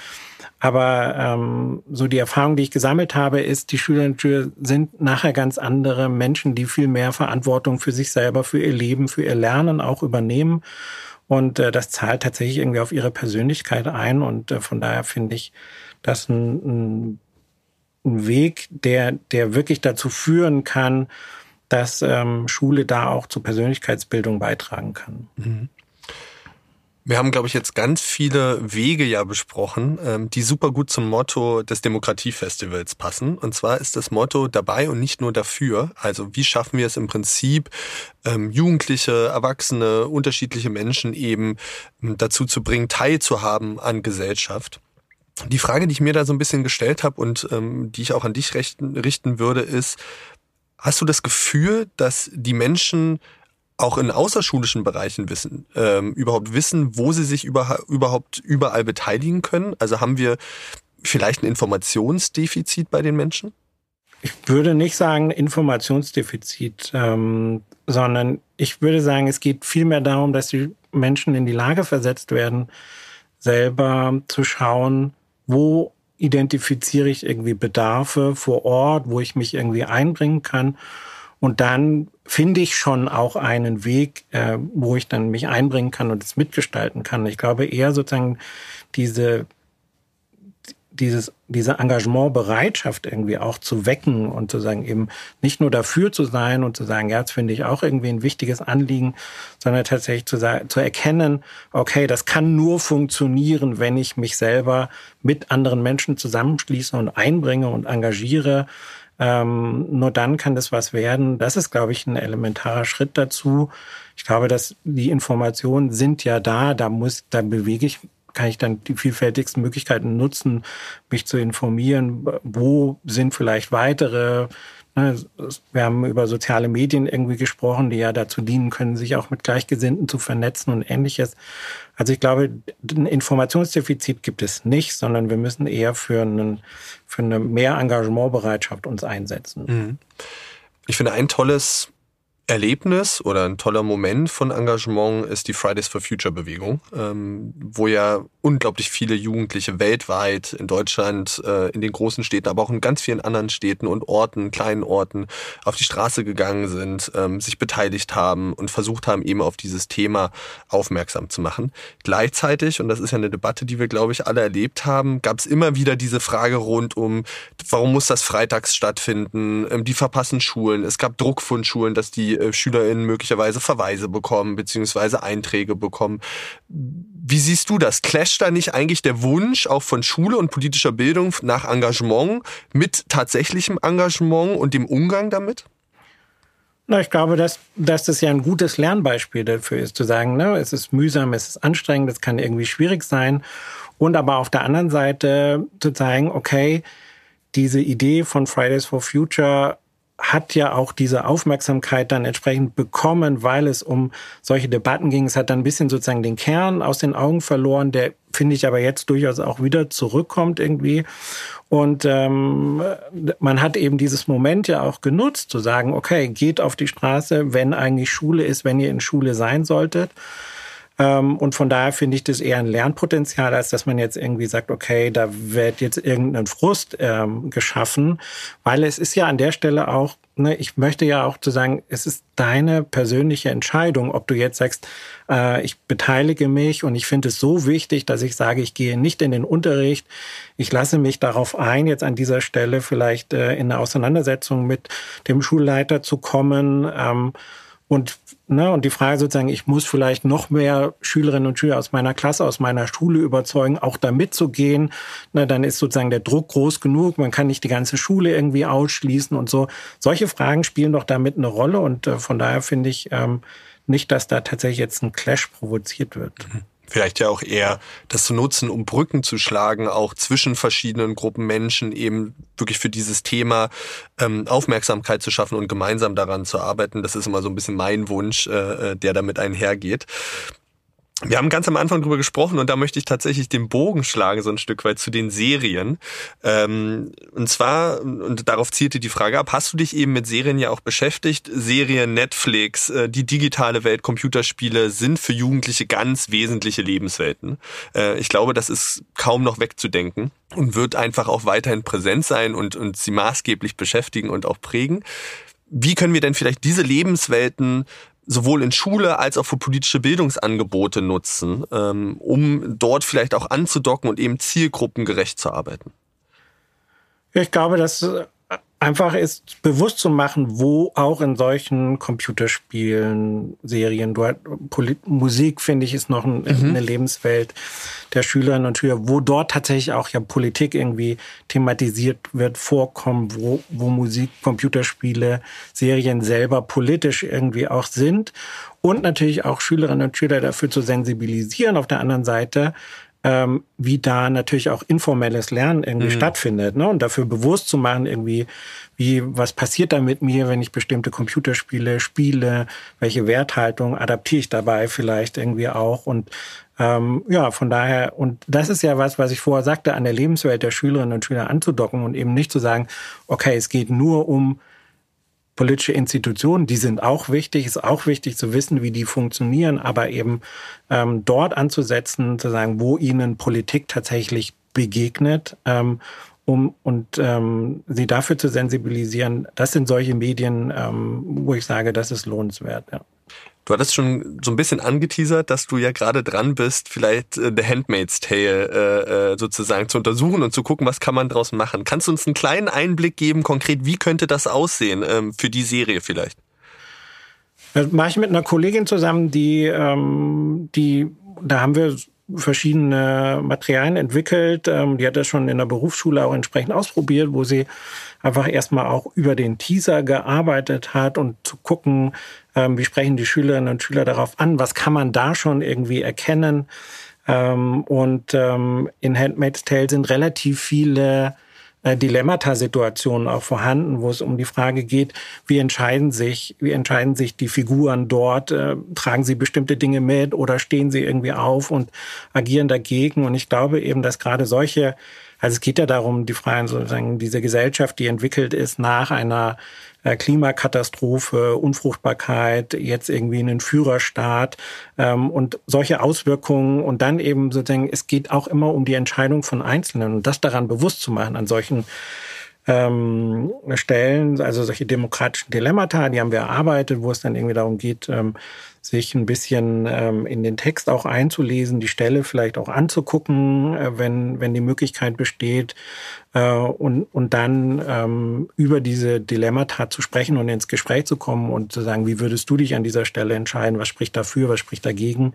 Aber ähm, so die Erfahrung, die ich gesammelt habe, ist, die Schülerinnen und Schüler sind nachher ganz andere Menschen, die viel mehr Verantwortung für sich selber, für ihr Leben, für ihr Lernen auch übernehmen. Und äh, das zahlt tatsächlich irgendwie auf ihre Persönlichkeit ein. Und äh, von daher finde ich das ein, ein, ein Weg, der, der wirklich dazu führen kann, dass ähm, Schule da auch zur Persönlichkeitsbildung beitragen kann. Mhm. Wir haben, glaube ich, jetzt ganz viele Wege ja besprochen, ähm, die super gut zum Motto des Demokratiefestivals passen. Und zwar ist das Motto dabei und nicht nur dafür. Also wie schaffen wir es im Prinzip, ähm, Jugendliche, Erwachsene, unterschiedliche Menschen eben ähm, dazu zu bringen, teilzuhaben an Gesellschaft. Die Frage, die ich mir da so ein bisschen gestellt habe und die ich auch an dich richten würde, ist, hast du das Gefühl, dass die Menschen auch in außerschulischen Bereichen wissen, ähm, überhaupt wissen, wo sie sich über, überhaupt überall beteiligen können? Also haben wir vielleicht ein Informationsdefizit bei den Menschen? Ich würde nicht sagen Informationsdefizit, ähm, sondern ich würde sagen, es geht vielmehr darum, dass die Menschen in die Lage versetzt werden, selber zu schauen, wo identifiziere ich irgendwie Bedarfe vor Ort, wo ich mich irgendwie einbringen kann und dann finde ich schon auch einen Weg, äh, wo ich dann mich einbringen kann und es mitgestalten kann. Ich glaube eher sozusagen diese dieses, diese Engagementbereitschaft irgendwie auch zu wecken und zu sagen, eben nicht nur dafür zu sein und zu sagen, ja, das finde ich auch irgendwie ein wichtiges Anliegen, sondern tatsächlich zu, sagen, zu erkennen, okay, das kann nur funktionieren, wenn ich mich selber mit anderen Menschen zusammenschließe und einbringe und engagiere ähm, nur dann kann das was werden. Das ist, glaube ich, ein elementarer Schritt dazu. Ich glaube, dass die Informationen sind ja da. Da muss, da bewege ich kann ich dann die vielfältigsten Möglichkeiten nutzen, mich zu informieren, wo sind vielleicht weitere wir haben über soziale Medien irgendwie gesprochen, die ja dazu dienen können, sich auch mit Gleichgesinnten zu vernetzen und ähnliches. Also ich glaube, ein Informationsdefizit gibt es nicht, sondern wir müssen eher für, einen, für eine mehr Engagementbereitschaft uns einsetzen. Mhm. Ich finde ein tolles Erlebnis oder ein toller Moment von Engagement ist die Fridays for Future Bewegung, ähm, wo ja unglaublich viele Jugendliche weltweit in Deutschland, äh, in den großen Städten, aber auch in ganz vielen anderen Städten und Orten, kleinen Orten auf die Straße gegangen sind, ähm, sich beteiligt haben und versucht haben, eben auf dieses Thema aufmerksam zu machen. Gleichzeitig, und das ist ja eine Debatte, die wir, glaube ich, alle erlebt haben, gab es immer wieder diese Frage rund um, warum muss das freitags stattfinden? Ähm, die verpassen Schulen. Es gab Druck von Schulen, dass die äh, SchülerInnen möglicherweise Verweise bekommen, beziehungsweise Einträge bekommen. Wie siehst du das? Clasht da nicht eigentlich der Wunsch auch von Schule und politischer Bildung nach Engagement mit tatsächlichem Engagement und dem Umgang damit? Na, ich glaube, dass, dass das ja ein gutes Lernbeispiel dafür ist, zu sagen, ne, es ist mühsam, es ist anstrengend, es kann irgendwie schwierig sein. Und aber auf der anderen Seite zu zeigen, okay, diese Idee von Fridays for Future hat ja auch diese Aufmerksamkeit dann entsprechend bekommen, weil es um solche Debatten ging. Es hat dann ein bisschen sozusagen den Kern aus den Augen verloren, der finde ich aber jetzt durchaus auch wieder zurückkommt irgendwie. Und ähm, man hat eben dieses Moment ja auch genutzt, zu sagen, okay, geht auf die Straße, wenn eigentlich Schule ist, wenn ihr in Schule sein solltet. Ähm, und von daher finde ich das eher ein Lernpotenzial, als dass man jetzt irgendwie sagt, okay, da wird jetzt irgendein Frust ähm, geschaffen, weil es ist ja an der Stelle auch, ne, ich möchte ja auch zu sagen, es ist deine persönliche Entscheidung, ob du jetzt sagst, äh, ich beteilige mich und ich finde es so wichtig, dass ich sage, ich gehe nicht in den Unterricht, ich lasse mich darauf ein, jetzt an dieser Stelle vielleicht äh, in eine Auseinandersetzung mit dem Schulleiter zu kommen. Ähm, und, ne, und die Frage sozusagen, ich muss vielleicht noch mehr Schülerinnen und Schüler aus meiner Klasse, aus meiner Schule überzeugen, auch da mitzugehen. Ne, dann ist sozusagen der Druck groß genug. Man kann nicht die ganze Schule irgendwie ausschließen und so. Solche Fragen spielen doch damit eine Rolle. Und äh, von daher finde ich ähm, nicht, dass da tatsächlich jetzt ein Clash provoziert wird. Mhm. Vielleicht ja auch eher das zu nutzen, um Brücken zu schlagen, auch zwischen verschiedenen Gruppen Menschen eben wirklich für dieses Thema ähm, Aufmerksamkeit zu schaffen und gemeinsam daran zu arbeiten. Das ist immer so ein bisschen mein Wunsch, äh, äh der damit einhergeht. Wir haben ganz am Anfang drüber gesprochen und da möchte ich tatsächlich den Bogen schlagen, so ein Stück weit zu den Serien. Ähm, und zwar, und darauf zielte die Frage ab, hast du dich eben mit Serien ja auch beschäftigt? Serien, Netflix, äh, die digitale Welt, Computerspiele sind für Jugendliche ganz wesentliche Lebenswelten. Äh, ich glaube, das ist kaum noch wegzudenken und wird einfach auch weiterhin präsent sein und, und sie maßgeblich beschäftigen und auch prägen. Wie können wir denn vielleicht diese Lebenswelten sowohl in Schule als auch für politische Bildungsangebote nutzen, ähm, um dort vielleicht auch anzudocken und eben zielgruppengerecht zu arbeiten? Ich glaube, dass einfach ist, bewusst zu machen, wo auch in solchen Computerspielen, Serien, Musik, finde ich, ist noch ein, mhm. eine Lebenswelt der Schülerinnen und Schüler, wo dort tatsächlich auch ja Politik irgendwie thematisiert wird, vorkommen, wo, wo Musik, Computerspiele, Serien selber politisch irgendwie auch sind. Und natürlich auch Schülerinnen und Schüler dafür zu sensibilisieren. Auf der anderen Seite, ähm, wie da natürlich auch informelles Lernen irgendwie mhm. stattfindet. Ne? Und dafür bewusst zu machen, irgendwie, wie, was passiert da mit mir, wenn ich bestimmte Computerspiele spiele, welche Werthaltung adaptiere ich dabei vielleicht irgendwie auch. Und ähm, ja, von daher, und das ist ja was, was ich vorher sagte, an der Lebenswelt der Schülerinnen und Schüler anzudocken und eben nicht zu sagen, okay, es geht nur um politische Institutionen, die sind auch wichtig, ist auch wichtig zu wissen, wie die funktionieren, aber eben ähm, dort anzusetzen, zu sagen, wo ihnen Politik tatsächlich begegnet, ähm, um und ähm, sie dafür zu sensibilisieren, das sind solche Medien, ähm, wo ich sage, das ist lohnenswert. Ja. Du hattest schon so ein bisschen angeteasert, dass du ja gerade dran bist, vielleicht äh, The Handmaid's Tale äh, äh, sozusagen zu untersuchen und zu gucken, was kann man draus machen. Kannst du uns einen kleinen Einblick geben, konkret, wie könnte das aussehen ähm, für die Serie vielleicht? Das mache ich mit einer Kollegin zusammen, die, ähm, die, da haben wir verschiedene Materialien entwickelt. Ähm, die hat das schon in der Berufsschule auch entsprechend ausprobiert, wo sie einfach erstmal auch über den Teaser gearbeitet hat und zu gucken, ähm, wie sprechen die Schülerinnen und Schüler darauf an, was kann man da schon irgendwie erkennen. Ähm, und ähm, in Handmaid's Tale sind relativ viele äh, Dilemmata-Situationen auch vorhanden, wo es um die Frage geht, wie entscheiden sich, wie entscheiden sich die Figuren dort, äh, tragen sie bestimmte Dinge mit oder stehen sie irgendwie auf und agieren dagegen. Und ich glaube eben, dass gerade solche also es geht ja darum, die Freien sozusagen diese Gesellschaft, die entwickelt ist nach einer äh, Klimakatastrophe, Unfruchtbarkeit, jetzt irgendwie einen Führerstaat ähm, und solche Auswirkungen und dann eben sozusagen, es geht auch immer um die Entscheidung von Einzelnen und das daran bewusst zu machen an solchen ähm, Stellen, also solche demokratischen Dilemmata, die haben wir erarbeitet, wo es dann irgendwie darum geht, ähm, sich ein bisschen ähm, in den Text auch einzulesen, die Stelle vielleicht auch anzugucken, äh, wenn, wenn die Möglichkeit besteht, äh, und, und dann ähm, über diese Dilemmata zu sprechen und ins Gespräch zu kommen und zu sagen, wie würdest du dich an dieser Stelle entscheiden, was spricht dafür, was spricht dagegen.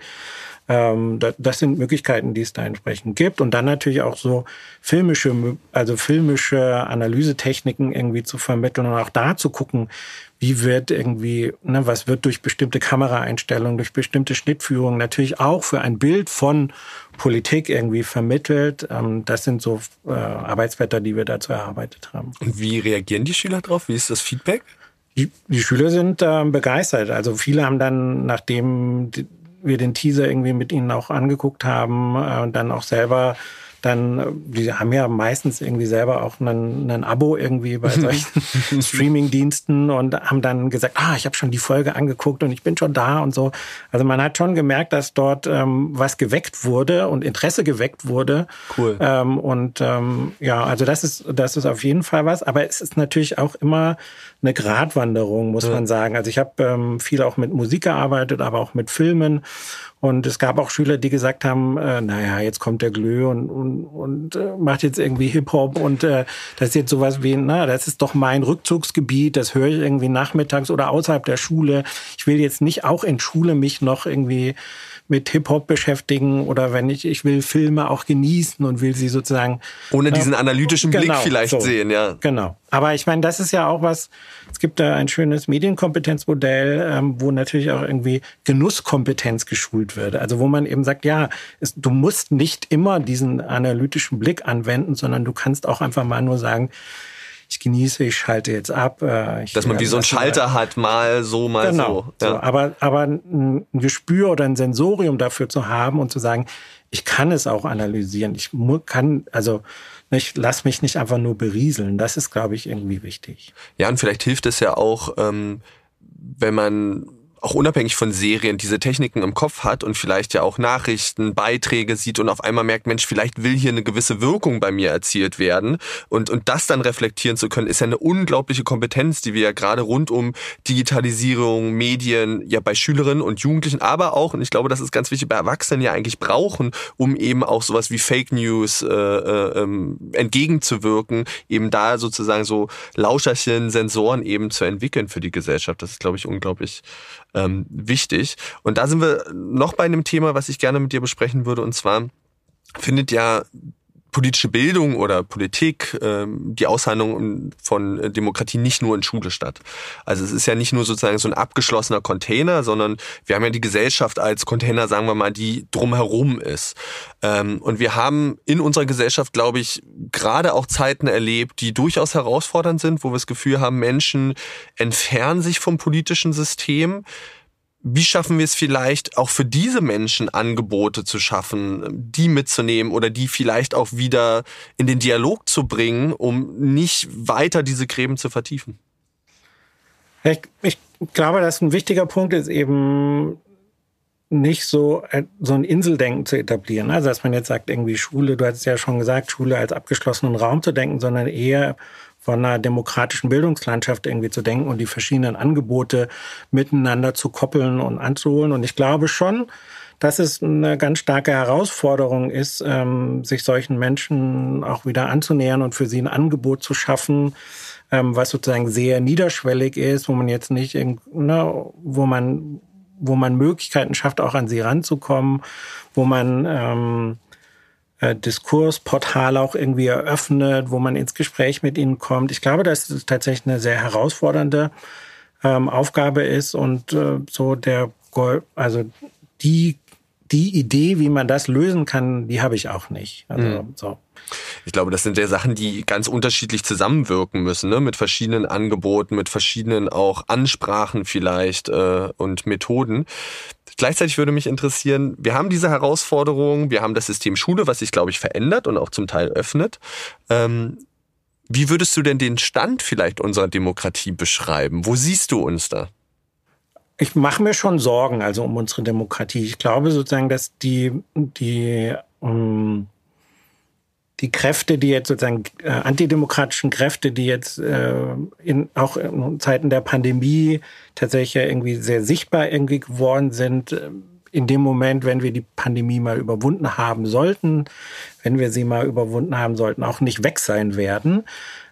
Ähm, das, das sind Möglichkeiten, die es da entsprechend gibt. Und dann natürlich auch so filmische, also filmische Analysetechniken irgendwie zu vermitteln und auch da zu gucken, wie wird irgendwie, ne, was wird durch bestimmte Kameraeinstellungen, durch bestimmte Schnittführungen natürlich auch für ein Bild von Politik irgendwie vermittelt. Ähm, das sind so äh, Arbeitsblätter, die wir dazu erarbeitet haben. Und wie reagieren die Schüler drauf? Wie ist das Feedback? Die, die Schüler sind äh, begeistert. Also viele haben dann, nachdem wir den Teaser irgendwie mit ihnen auch angeguckt haben, äh, dann auch selber dann, die haben ja meistens irgendwie selber auch einen Abo irgendwie bei *laughs* solchen Streaming-Diensten und haben dann gesagt, ah, ich habe schon die Folge angeguckt und ich bin schon da und so. Also man hat schon gemerkt, dass dort ähm, was geweckt wurde und Interesse geweckt wurde. Cool. Ähm, und ähm, ja, also das ist, das ist auf jeden Fall was. Aber es ist natürlich auch immer eine Gratwanderung, muss ja. man sagen. Also ich habe ähm, viel auch mit Musik gearbeitet, aber auch mit Filmen. Und es gab auch Schüler, die gesagt haben, äh, naja, jetzt kommt der Glö und, und, und äh, macht jetzt irgendwie Hip-Hop und äh, das ist jetzt sowas wie, na, das ist doch mein Rückzugsgebiet, das höre ich irgendwie nachmittags oder außerhalb der Schule. Ich will jetzt nicht auch in Schule mich noch irgendwie mit Hip-Hop beschäftigen oder wenn ich, ich will Filme auch genießen und will sie sozusagen. Ohne diesen analytischen Blick genau, vielleicht so, sehen, ja. Genau. Aber ich meine, das ist ja auch was, es gibt da ein schönes Medienkompetenzmodell, ähm, wo natürlich auch irgendwie Genusskompetenz geschult wird. Also wo man eben sagt, ja, es, du musst nicht immer diesen analytischen Blick anwenden, sondern du kannst auch einfach mal nur sagen, ich genieße, ich schalte jetzt ab. Äh, ich, Dass man wie so einen Schalter hat, mal so, mal genau, so. Ja. so. Aber, aber ein Gespür oder ein Sensorium dafür zu haben und zu sagen, ich kann es auch analysieren. Ich kann, also ich lass mich nicht einfach nur berieseln. Das ist, glaube ich, irgendwie wichtig. Ja, und vielleicht hilft es ja auch, ähm, wenn man auch unabhängig von Serien diese Techniken im Kopf hat und vielleicht ja auch Nachrichten, Beiträge sieht und auf einmal merkt, Mensch, vielleicht will hier eine gewisse Wirkung bei mir erzielt werden und, und das dann reflektieren zu können, ist ja eine unglaubliche Kompetenz, die wir ja gerade rund um Digitalisierung, Medien, ja bei Schülerinnen und Jugendlichen, aber auch, und ich glaube, das ist ganz wichtig, bei Erwachsenen ja eigentlich brauchen, um eben auch sowas wie Fake News äh, äh, ähm, entgegenzuwirken, eben da sozusagen so Lauscherchen, Sensoren eben zu entwickeln für die Gesellschaft. Das ist, glaube ich, unglaublich ähm, wichtig. Und da sind wir noch bei einem Thema, was ich gerne mit dir besprechen würde, und zwar findet ja politische Bildung oder Politik, ähm, die Aushandlung von Demokratie nicht nur in Schule statt. Also es ist ja nicht nur sozusagen so ein abgeschlossener Container, sondern wir haben ja die Gesellschaft als Container, sagen wir mal, die drumherum ist. Ähm, und wir haben in unserer Gesellschaft, glaube ich, gerade auch Zeiten erlebt, die durchaus herausfordernd sind, wo wir das Gefühl haben, Menschen entfernen sich vom politischen System wie schaffen wir es vielleicht auch für diese Menschen Angebote zu schaffen, die mitzunehmen oder die vielleicht auch wieder in den Dialog zu bringen, um nicht weiter diese Gräben zu vertiefen? Ich, ich glaube, dass ein wichtiger Punkt ist eben nicht so, äh, so ein Inseldenken zu etablieren. Also, dass man jetzt sagt, irgendwie Schule, du hast ja schon gesagt, Schule als abgeschlossenen Raum zu denken, sondern eher von einer demokratischen Bildungslandschaft irgendwie zu denken und die verschiedenen Angebote miteinander zu koppeln und anzuholen. Und ich glaube schon, dass es eine ganz starke Herausforderung ist, ähm, sich solchen Menschen auch wieder anzunähern und für sie ein Angebot zu schaffen, ähm, was sozusagen sehr niederschwellig ist, wo man jetzt nicht, ne, wo man, wo man Möglichkeiten schafft, auch an sie ranzukommen, wo man ähm, äh, Diskursportal auch irgendwie eröffnet, wo man ins Gespräch mit ihnen kommt. Ich glaube, dass es tatsächlich eine sehr herausfordernde ähm, Aufgabe ist und äh, so der, also die die Idee, wie man das lösen kann, die habe ich auch nicht. Also, mhm. so. Ich glaube, das sind ja Sachen, die ganz unterschiedlich zusammenwirken müssen, ne? mit verschiedenen Angeboten, mit verschiedenen auch Ansprachen vielleicht äh, und Methoden. Gleichzeitig würde mich interessieren, wir haben diese Herausforderung, wir haben das System Schule, was sich, glaube ich, verändert und auch zum Teil öffnet. Ähm, wie würdest du denn den Stand vielleicht unserer Demokratie beschreiben? Wo siehst du uns da? Ich mache mir schon Sorgen, also um unsere Demokratie. Ich glaube sozusagen, dass die, die um, ähm, die Kräfte, die jetzt sozusagen äh, antidemokratischen Kräfte, die jetzt äh, in, auch in Zeiten der Pandemie tatsächlich ja irgendwie sehr sichtbar irgendwie geworden sind, äh, in dem Moment, wenn wir die Pandemie mal überwunden haben sollten, wenn wir sie mal überwunden haben sollten, auch nicht weg sein werden.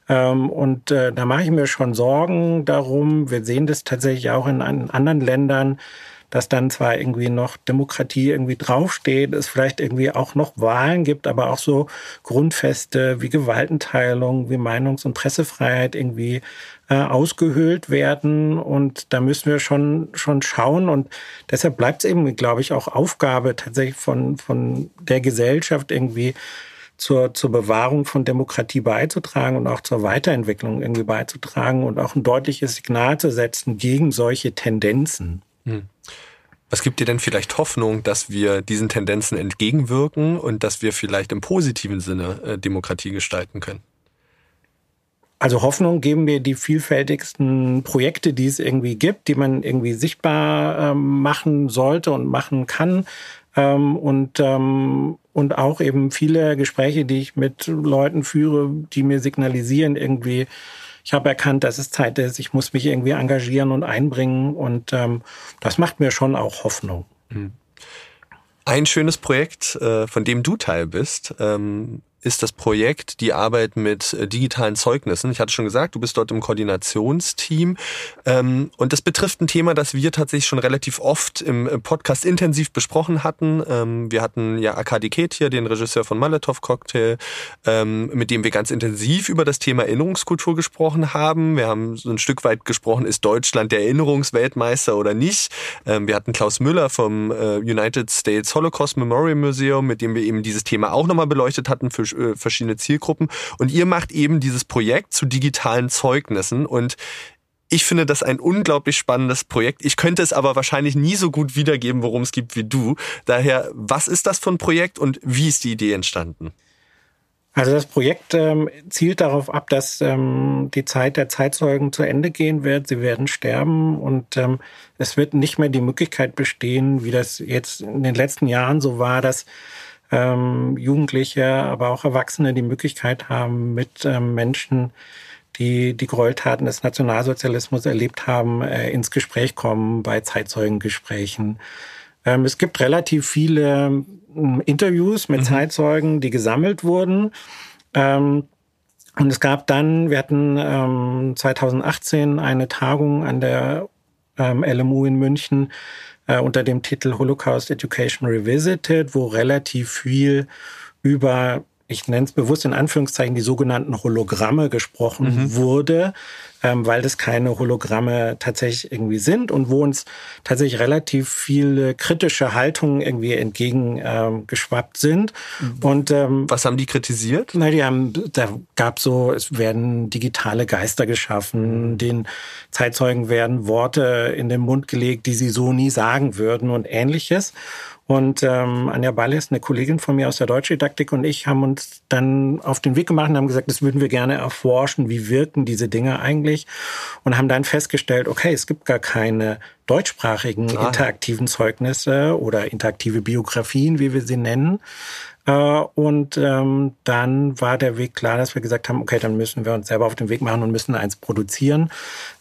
Ähm, und äh, da mache ich mir schon Sorgen darum. Wir sehen das tatsächlich auch in, in anderen Ländern, dass dann zwar irgendwie noch Demokratie irgendwie draufsteht, es vielleicht irgendwie auch noch Wahlen gibt, aber auch so Grundfeste wie Gewaltenteilung, wie Meinungs- und Pressefreiheit irgendwie äh, ausgehöhlt werden. Und da müssen wir schon, schon schauen. Und deshalb bleibt es eben, glaube ich, auch Aufgabe tatsächlich von, von der Gesellschaft irgendwie zur, zur Bewahrung von Demokratie beizutragen und auch zur Weiterentwicklung irgendwie beizutragen und auch ein deutliches Signal zu setzen gegen solche Tendenzen. Hm. Was gibt dir denn vielleicht Hoffnung, dass wir diesen Tendenzen entgegenwirken und dass wir vielleicht im positiven Sinne äh, Demokratie gestalten können? Also Hoffnung geben mir die vielfältigsten Projekte, die es irgendwie gibt, die man irgendwie sichtbar ähm, machen sollte und machen kann. Ähm, und, ähm, und auch eben viele Gespräche, die ich mit Leuten führe, die mir signalisieren, irgendwie, ich habe erkannt, dass es Zeit ist, ich muss mich irgendwie engagieren und einbringen und ähm, das macht mir schon auch Hoffnung. Mhm. Ein schönes Projekt, äh, von dem du Teil bist, ähm, ist das Projekt die Arbeit mit äh, digitalen Zeugnissen. Ich hatte schon gesagt, du bist dort im Koordinationsteam. Ähm, und das betrifft ein Thema, das wir tatsächlich schon relativ oft im Podcast intensiv besprochen hatten. Ähm, wir hatten ja Akadi Ket hier, den Regisseur von Maletov Cocktail, ähm, mit dem wir ganz intensiv über das Thema Erinnerungskultur gesprochen haben. Wir haben so ein Stück weit gesprochen, ist Deutschland der Erinnerungsweltmeister oder nicht? wir hatten Klaus Müller vom äh, United States Holocaust Memorial Museum, mit dem wir eben dieses Thema auch nochmal beleuchtet hatten für äh, verschiedene Zielgruppen. Und ihr macht eben dieses Projekt zu digitalen Zeugnissen und ich finde das ein unglaublich spannendes Projekt. Ich könnte es aber wahrscheinlich nie so gut wiedergeben, worum es gibt wie du. Daher, was ist das für ein Projekt und wie ist die Idee entstanden? Also das Projekt ähm, zielt darauf ab, dass ähm, die Zeit der Zeitzeugen zu Ende gehen wird. Sie werden sterben und ähm, es wird nicht mehr die Möglichkeit bestehen, wie das jetzt in den letzten Jahren so war, dass ähm, Jugendliche, aber auch Erwachsene die Möglichkeit haben, mit ähm, Menschen, die die Gräueltaten des Nationalsozialismus erlebt haben, äh, ins Gespräch kommen bei Zeitzeugengesprächen. Ähm, es gibt relativ viele ähm, Interviews mit mhm. Zeitzeugen, die gesammelt wurden. Ähm, und es gab dann, wir hatten ähm, 2018 eine Tagung an der ähm, LMU in München äh, unter dem Titel Holocaust Education Revisited, wo relativ viel über ich nenne es bewusst in Anführungszeichen, die sogenannten Hologramme gesprochen mhm. wurde, ähm, weil das keine Hologramme tatsächlich irgendwie sind und wo uns tatsächlich relativ viele kritische Haltungen irgendwie entgegengeschwappt ähm, sind. Mhm. Und ähm, was haben die kritisiert? Na, die haben, da gab so, es werden digitale Geister geschaffen, den Zeitzeugen werden Worte in den Mund gelegt, die sie so nie sagen würden und ähnliches. Und ähm, Anja Balles, eine Kollegin von mir aus der Deutschdidaktik und ich haben uns dann auf den Weg gemacht und haben gesagt, das würden wir gerne erforschen, wie wirken diese Dinge eigentlich und haben dann festgestellt, okay, es gibt gar keine deutschsprachigen ah. interaktiven Zeugnisse oder interaktive Biografien, wie wir sie nennen. Äh, und ähm, dann war der Weg klar, dass wir gesagt haben, okay, dann müssen wir uns selber auf den Weg machen und müssen eins produzieren.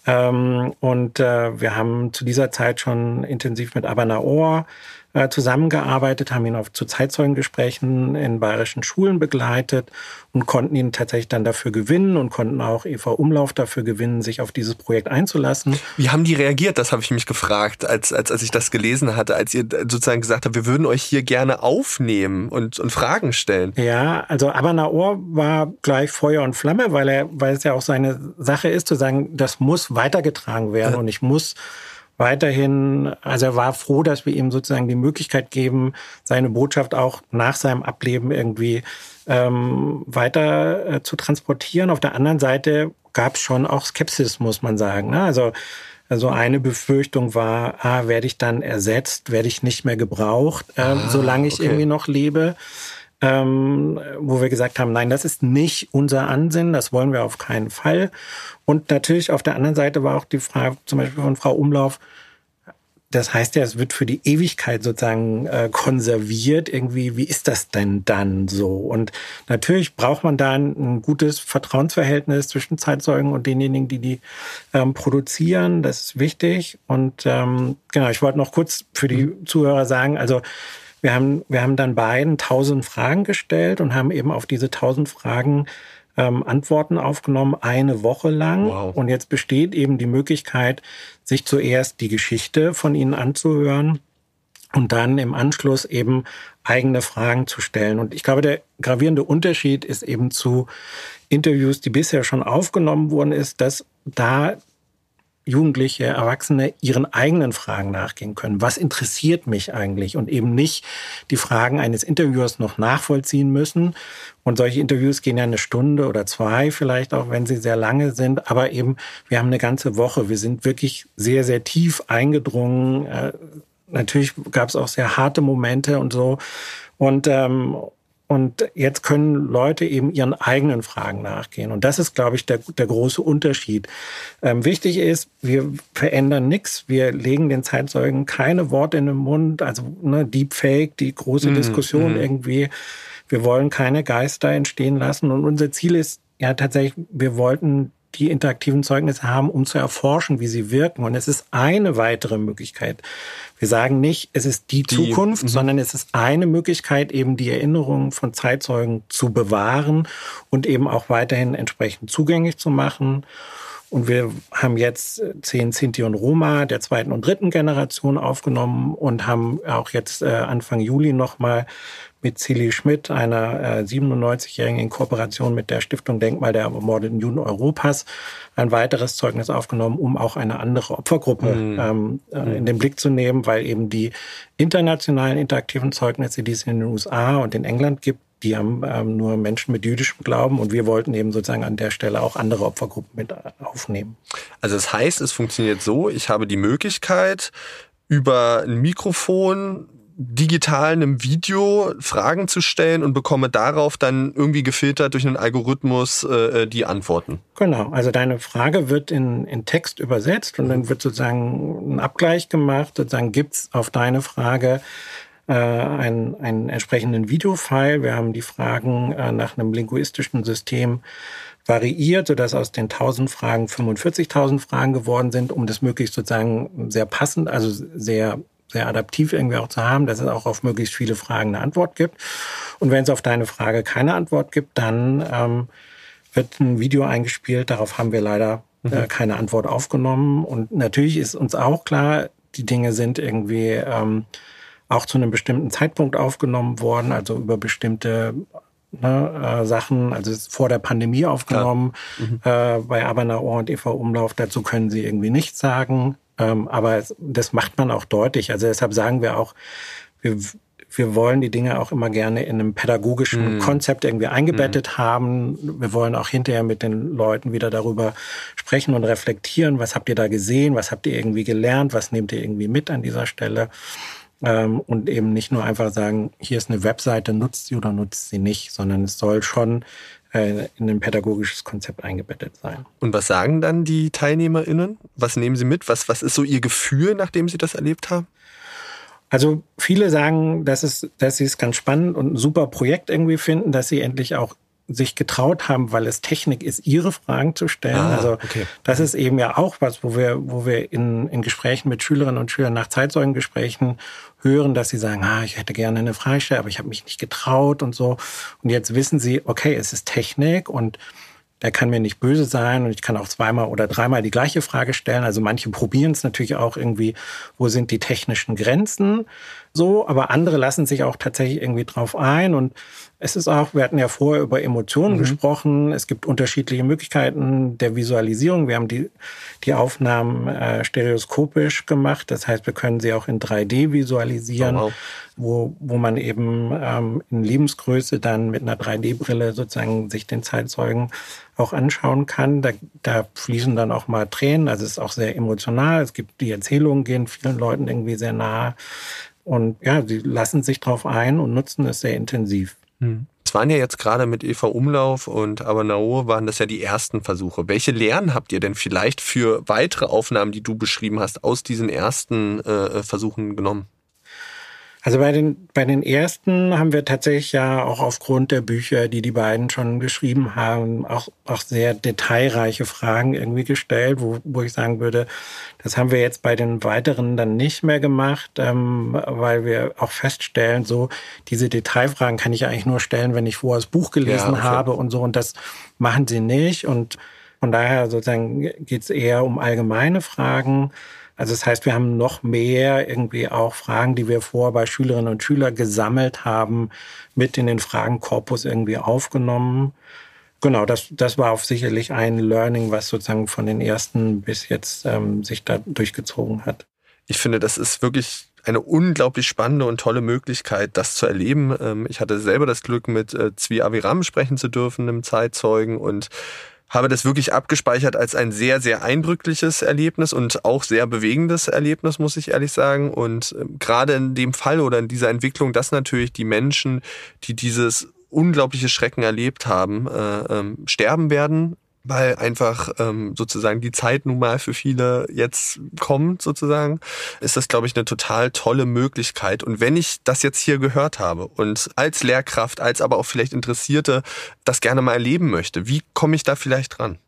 Ähm, und äh, wir haben zu dieser Zeit schon intensiv mit Abana Ohr äh, zusammengearbeitet, haben ihn auf zu Zeitzeugengesprächen in bayerischen Schulen begleitet und konnten ihn tatsächlich dann dafür gewinnen und konnten auch Eva Umlauf dafür gewinnen, sich auf dieses Projekt einzulassen. Wie haben die reagiert? Das habe ich mich gefragt, als, als, als ich das gelesen hatte, als ihr sozusagen gesagt habt, wir würden euch hier gerne aufnehmen und, und Fragen stellen. Ja, also Abanaor war gleich Feuer und Flamme, weil er, weil es ja auch seine Sache ist, zu sagen, das muss weitergetragen werden ja. und ich muss weiterhin, also er war froh, dass wir ihm sozusagen die Möglichkeit geben, seine Botschaft auch nach seinem Ableben irgendwie ähm, weiter äh, zu transportieren. Auf der anderen Seite gab es schon auch Skepsis, muss man sagen. Ne? Also also eine Befürchtung war, ah, werde ich dann ersetzt, werde ich nicht mehr gebraucht, äh, ah, solange ich okay. irgendwie noch lebe ähm, wo wir gesagt haben, nein, das ist nicht unser Ansinnen, das wollen wir auf keinen Fall. Und natürlich auf der anderen Seite war auch die Frage zum Beispiel von Frau Umlauf, das heißt ja, es wird für die Ewigkeit sozusagen äh, konserviert. Irgendwie, wie ist das denn dann so? Und natürlich braucht man da ein, ein gutes Vertrauensverhältnis zwischen Zeitzeugen und denjenigen, die die ähm, produzieren. Das ist wichtig. Und ähm, genau, ich wollte noch kurz für die mhm. Zuhörer sagen, also wir haben, wir haben dann beiden tausend Fragen gestellt und haben eben auf diese tausend Fragen ähm, Antworten aufgenommen, eine Woche lang. Wow. Und jetzt besteht eben die Möglichkeit, sich zuerst die Geschichte von ihnen anzuhören und dann im Anschluss eben eigene Fragen zu stellen. Und ich glaube, der gravierende Unterschied ist eben zu Interviews, die bisher schon aufgenommen wurden, ist, dass da Jugendliche, Erwachsene ihren eigenen Fragen nachgehen können. Was interessiert mich eigentlich? Und eben nicht die Fragen eines Interviewers noch nachvollziehen müssen. Und solche Interviews gehen ja eine Stunde oder zwei, vielleicht auch, wenn sie sehr lange sind. Aber eben, wir haben eine ganze Woche. Wir sind wirklich sehr, sehr tief eingedrungen. Äh, natürlich gab es auch sehr harte Momente und so. Und, ähm, und jetzt können Leute eben ihren eigenen Fragen nachgehen. Und das ist, glaube ich, der, der große Unterschied. Ähm, wichtig ist, wir verändern nichts. Wir legen den Zeitzeugen keine Worte in den Mund. Also ne, Deepfake, die große mm, Diskussion mm. irgendwie. Wir wollen keine Geister entstehen lassen. Und unser Ziel ist ja tatsächlich, wir wollten die interaktiven Zeugnisse haben, um zu erforschen, wie sie wirken. Und es ist eine weitere Möglichkeit. Wir sagen nicht, es ist die, die Zukunft, -hmm. sondern es ist eine Möglichkeit, eben die Erinnerungen von Zeitzeugen zu bewahren und eben auch weiterhin entsprechend zugänglich zu machen. Und wir haben jetzt zehn Sinti und Roma der zweiten und dritten Generation aufgenommen und haben auch jetzt äh, Anfang Juli nochmal mit Cilly Schmidt, einer äh, 97-Jährigen in Kooperation mit der Stiftung Denkmal der ermordeten Juden Europas, ein weiteres Zeugnis aufgenommen, um auch eine andere Opfergruppe mhm. ähm, äh, in mhm. den Blick zu nehmen, weil eben die internationalen interaktiven Zeugnisse, die es in den USA und in England gibt, die haben ähm, nur Menschen mit jüdischem Glauben und wir wollten eben sozusagen an der Stelle auch andere Opfergruppen mit äh, aufnehmen. Also das heißt, es funktioniert so, ich habe die Möglichkeit, über ein Mikrofon digital einem Video Fragen zu stellen und bekomme darauf dann irgendwie gefiltert durch einen Algorithmus äh, äh, die Antworten. Genau, also deine Frage wird in, in Text übersetzt und dann wird sozusagen ein Abgleich gemacht. Sozusagen gibt's auf deine Frage äh, einen, einen entsprechenden Videofile. Wir haben die Fragen äh, nach einem linguistischen System variiert, sodass aus den 1000 Fragen 45.000 Fragen geworden sind, um das möglichst sozusagen sehr passend, also sehr sehr adaptiv irgendwie auch zu haben, dass es auch auf möglichst viele Fragen eine Antwort gibt. Und wenn es auf deine Frage keine Antwort gibt, dann ähm, wird ein Video eingespielt. Darauf haben wir leider äh, mhm. keine Antwort aufgenommen. Und natürlich ist uns auch klar, die Dinge sind irgendwie ähm, auch zu einem bestimmten Zeitpunkt aufgenommen worden, also über bestimmte ne, äh, Sachen, also vor der Pandemie aufgenommen, mhm. äh, bei Abanaor und Eva Umlauf. Dazu können sie irgendwie nichts sagen. Ähm, aber das macht man auch deutlich. Also deshalb sagen wir auch, wir, wir wollen die Dinge auch immer gerne in einem pädagogischen mm. Konzept irgendwie eingebettet mm. haben. Wir wollen auch hinterher mit den Leuten wieder darüber sprechen und reflektieren. Was habt ihr da gesehen? Was habt ihr irgendwie gelernt? Was nehmt ihr irgendwie mit an dieser Stelle? Ähm, und eben nicht nur einfach sagen, hier ist eine Webseite, nutzt sie oder nutzt sie nicht, sondern es soll schon in ein pädagogisches Konzept eingebettet sein. Und was sagen dann die TeilnehmerInnen? Was nehmen sie mit? Was, was ist so ihr Gefühl, nachdem sie das erlebt haben? Also viele sagen, dass, es, dass sie es ganz spannend und ein super Projekt irgendwie finden, dass sie endlich auch sich getraut haben, weil es Technik ist, ihre Fragen zu stellen. Ah, also okay. das ist eben ja auch was, wo wir, wo wir in, in Gesprächen mit Schülerinnen und Schülern nach Zeitzeugengesprächen hören, dass sie sagen, ah, ich hätte gerne eine Frage, aber ich habe mich nicht getraut und so. Und jetzt wissen sie, okay, es ist Technik und der kann mir nicht böse sein und ich kann auch zweimal oder dreimal die gleiche Frage stellen. Also manche probieren es natürlich auch irgendwie, wo sind die technischen Grenzen so, aber andere lassen sich auch tatsächlich irgendwie drauf ein und es ist auch, wir hatten ja vorher über Emotionen mhm. gesprochen. Es gibt unterschiedliche Möglichkeiten der Visualisierung. Wir haben die, die Aufnahmen äh, stereoskopisch gemacht. Das heißt, wir können sie auch in 3D visualisieren, oh, wow. wo, wo man eben ähm, in Lebensgröße dann mit einer 3D-Brille sozusagen sich den Zeitzeugen auch anschauen kann. Da, da fließen dann auch mal Tränen. Also es ist auch sehr emotional. Es gibt die Erzählungen gehen vielen Leuten irgendwie sehr nahe. Und ja, sie lassen sich drauf ein und nutzen es sehr intensiv. Hm. Es waren ja jetzt gerade mit Eva Umlauf und Abanao waren das ja die ersten Versuche. Welche Lehren habt ihr denn vielleicht für weitere Aufnahmen, die du beschrieben hast, aus diesen ersten äh, Versuchen genommen? Also bei den, bei den ersten haben wir tatsächlich ja auch aufgrund der Bücher, die die beiden schon geschrieben haben, auch, auch sehr detailreiche Fragen irgendwie gestellt, wo, wo ich sagen würde, das haben wir jetzt bei den weiteren dann nicht mehr gemacht, ähm, weil wir auch feststellen, so diese Detailfragen kann ich eigentlich nur stellen, wenn ich vorher das Buch gelesen ja, okay. habe und so und das machen sie nicht und von daher sozusagen geht es eher um allgemeine Fragen. Also das heißt, wir haben noch mehr irgendwie auch Fragen, die wir vor bei Schülerinnen und Schülern gesammelt haben, mit in den Fragenkorpus irgendwie aufgenommen. Genau, das, das war auch sicherlich ein Learning, was sozusagen von den ersten bis jetzt ähm, sich da durchgezogen hat. Ich finde, das ist wirklich eine unglaublich spannende und tolle Möglichkeit, das zu erleben. Ähm, ich hatte selber das Glück, mit äh, Zvi Aviram sprechen zu dürfen, einem Zeitzeugen und habe das wirklich abgespeichert als ein sehr, sehr eindrückliches Erlebnis und auch sehr bewegendes Erlebnis, muss ich ehrlich sagen. Und ähm, gerade in dem Fall oder in dieser Entwicklung, dass natürlich die Menschen, die dieses unglaubliche Schrecken erlebt haben, äh, ähm, sterben werden weil einfach ähm, sozusagen die Zeit nun mal für viele jetzt kommt sozusagen, ist das, glaube ich, eine total tolle Möglichkeit. Und wenn ich das jetzt hier gehört habe und als Lehrkraft, als aber auch vielleicht Interessierte das gerne mal erleben möchte, wie komme ich da vielleicht dran?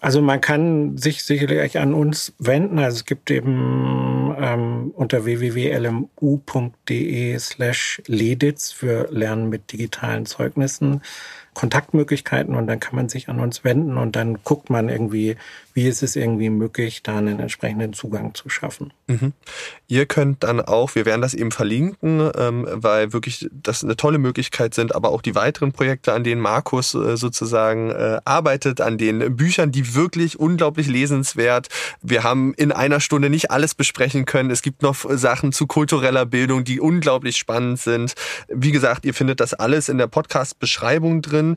Also man kann sich sicherlich an uns wenden. Also es gibt eben ähm, unter www.lmu.de slash leditz für Lernen mit digitalen Zeugnissen Kontaktmöglichkeiten und dann kann man sich an uns wenden und dann guckt man irgendwie, wie ist es irgendwie möglich, da einen entsprechenden Zugang zu schaffen. Mhm. Ihr könnt dann auch, wir werden das eben verlinken, ähm, weil wirklich das eine tolle Möglichkeit sind, aber auch die weiteren Projekte, an denen Markus äh, sozusagen äh, arbeitet, an den Büchern, die wirklich unglaublich lesenswert. Wir haben in einer Stunde nicht alles besprechen können. Es gibt noch Sachen zu kultureller Bildung, die unglaublich spannend sind. Wie gesagt, ihr findet das alles in der Podcast-Beschreibung drin drin.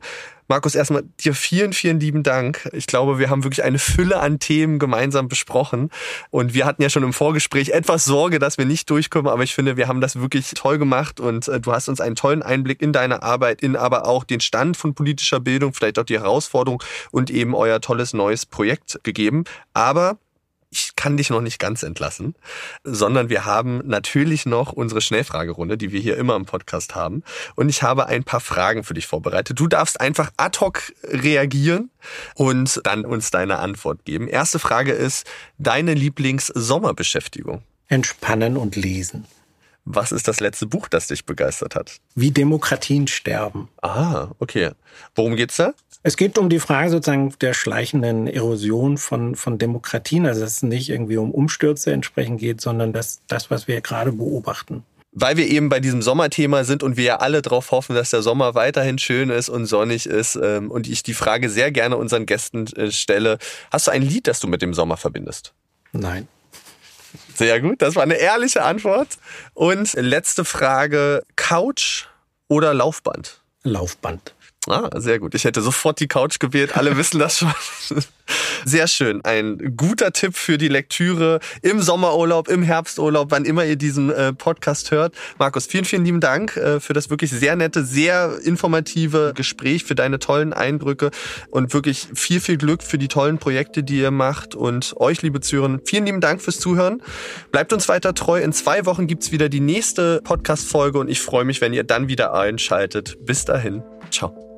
Markus, erstmal dir vielen, vielen lieben Dank. Ich glaube, wir haben wirklich eine Fülle an Themen gemeinsam besprochen. Und wir hatten ja schon im Vorgespräch etwas Sorge, dass wir nicht durchkommen. Aber ich finde, wir haben das wirklich toll gemacht. Und äh, du hast uns einen tollen Einblick in deine Arbeit, in aber auch den Stand von politischer Bildung, vielleicht auch die Herausforderung und eben euer tolles neues Projekt gegeben. Aber ich kann dich noch nicht ganz entlassen, sondern wir haben natürlich noch unsere Schnellfragerunde, die wir hier immer im Podcast haben. Und ich habe ein paar Fragen für dich vorbereitet. Du darfst einfach ad hoc reagieren und dann uns deine Antwort geben. Erste Frage ist, deine Lieblings-Sommerbeschäftigung? Entspannen und lesen. Was ist das letzte Buch, das dich begeistert hat? Wie Demokratien sterben. Ah, okay. Worum geht's da? Es geht um die Frage sozusagen der schleichenden Erosion von, von Demokratien. Also dass es nicht irgendwie um Umstürze entsprechend geht, sondern das, das, was wir gerade beobachten weil wir eben bei diesem Sommerthema sind und wir ja alle darauf hoffen, dass der Sommer weiterhin schön ist und sonnig ist ähm, und ich die Frage sehr gerne unseren Gästen äh, stelle, hast du ein Lied, das du mit dem Sommer verbindest? Nein. Sehr gut, das war eine ehrliche Antwort. Und letzte Frage, Couch oder Laufband? Laufband. Ah, sehr gut. Ich hätte sofort die Couch gewählt. Alle *laughs* wissen das schon. Sehr schön. Ein guter Tipp für die Lektüre im Sommerurlaub, im Herbsturlaub, wann immer ihr diesen äh, Podcast hört. Markus, vielen, vielen lieben Dank äh, für das wirklich sehr nette, sehr informative Gespräch, für deine tollen Eindrücke und wirklich viel, viel Glück für die tollen Projekte, die ihr macht. Und euch, liebe Zuhörerinnen, vielen lieben Dank fürs Zuhören. Bleibt uns weiter treu. In zwei Wochen gibt's wieder die nächste Podcast-Folge und ich freue mich, wenn ihr dann wieder einschaltet. Bis dahin. Ciao.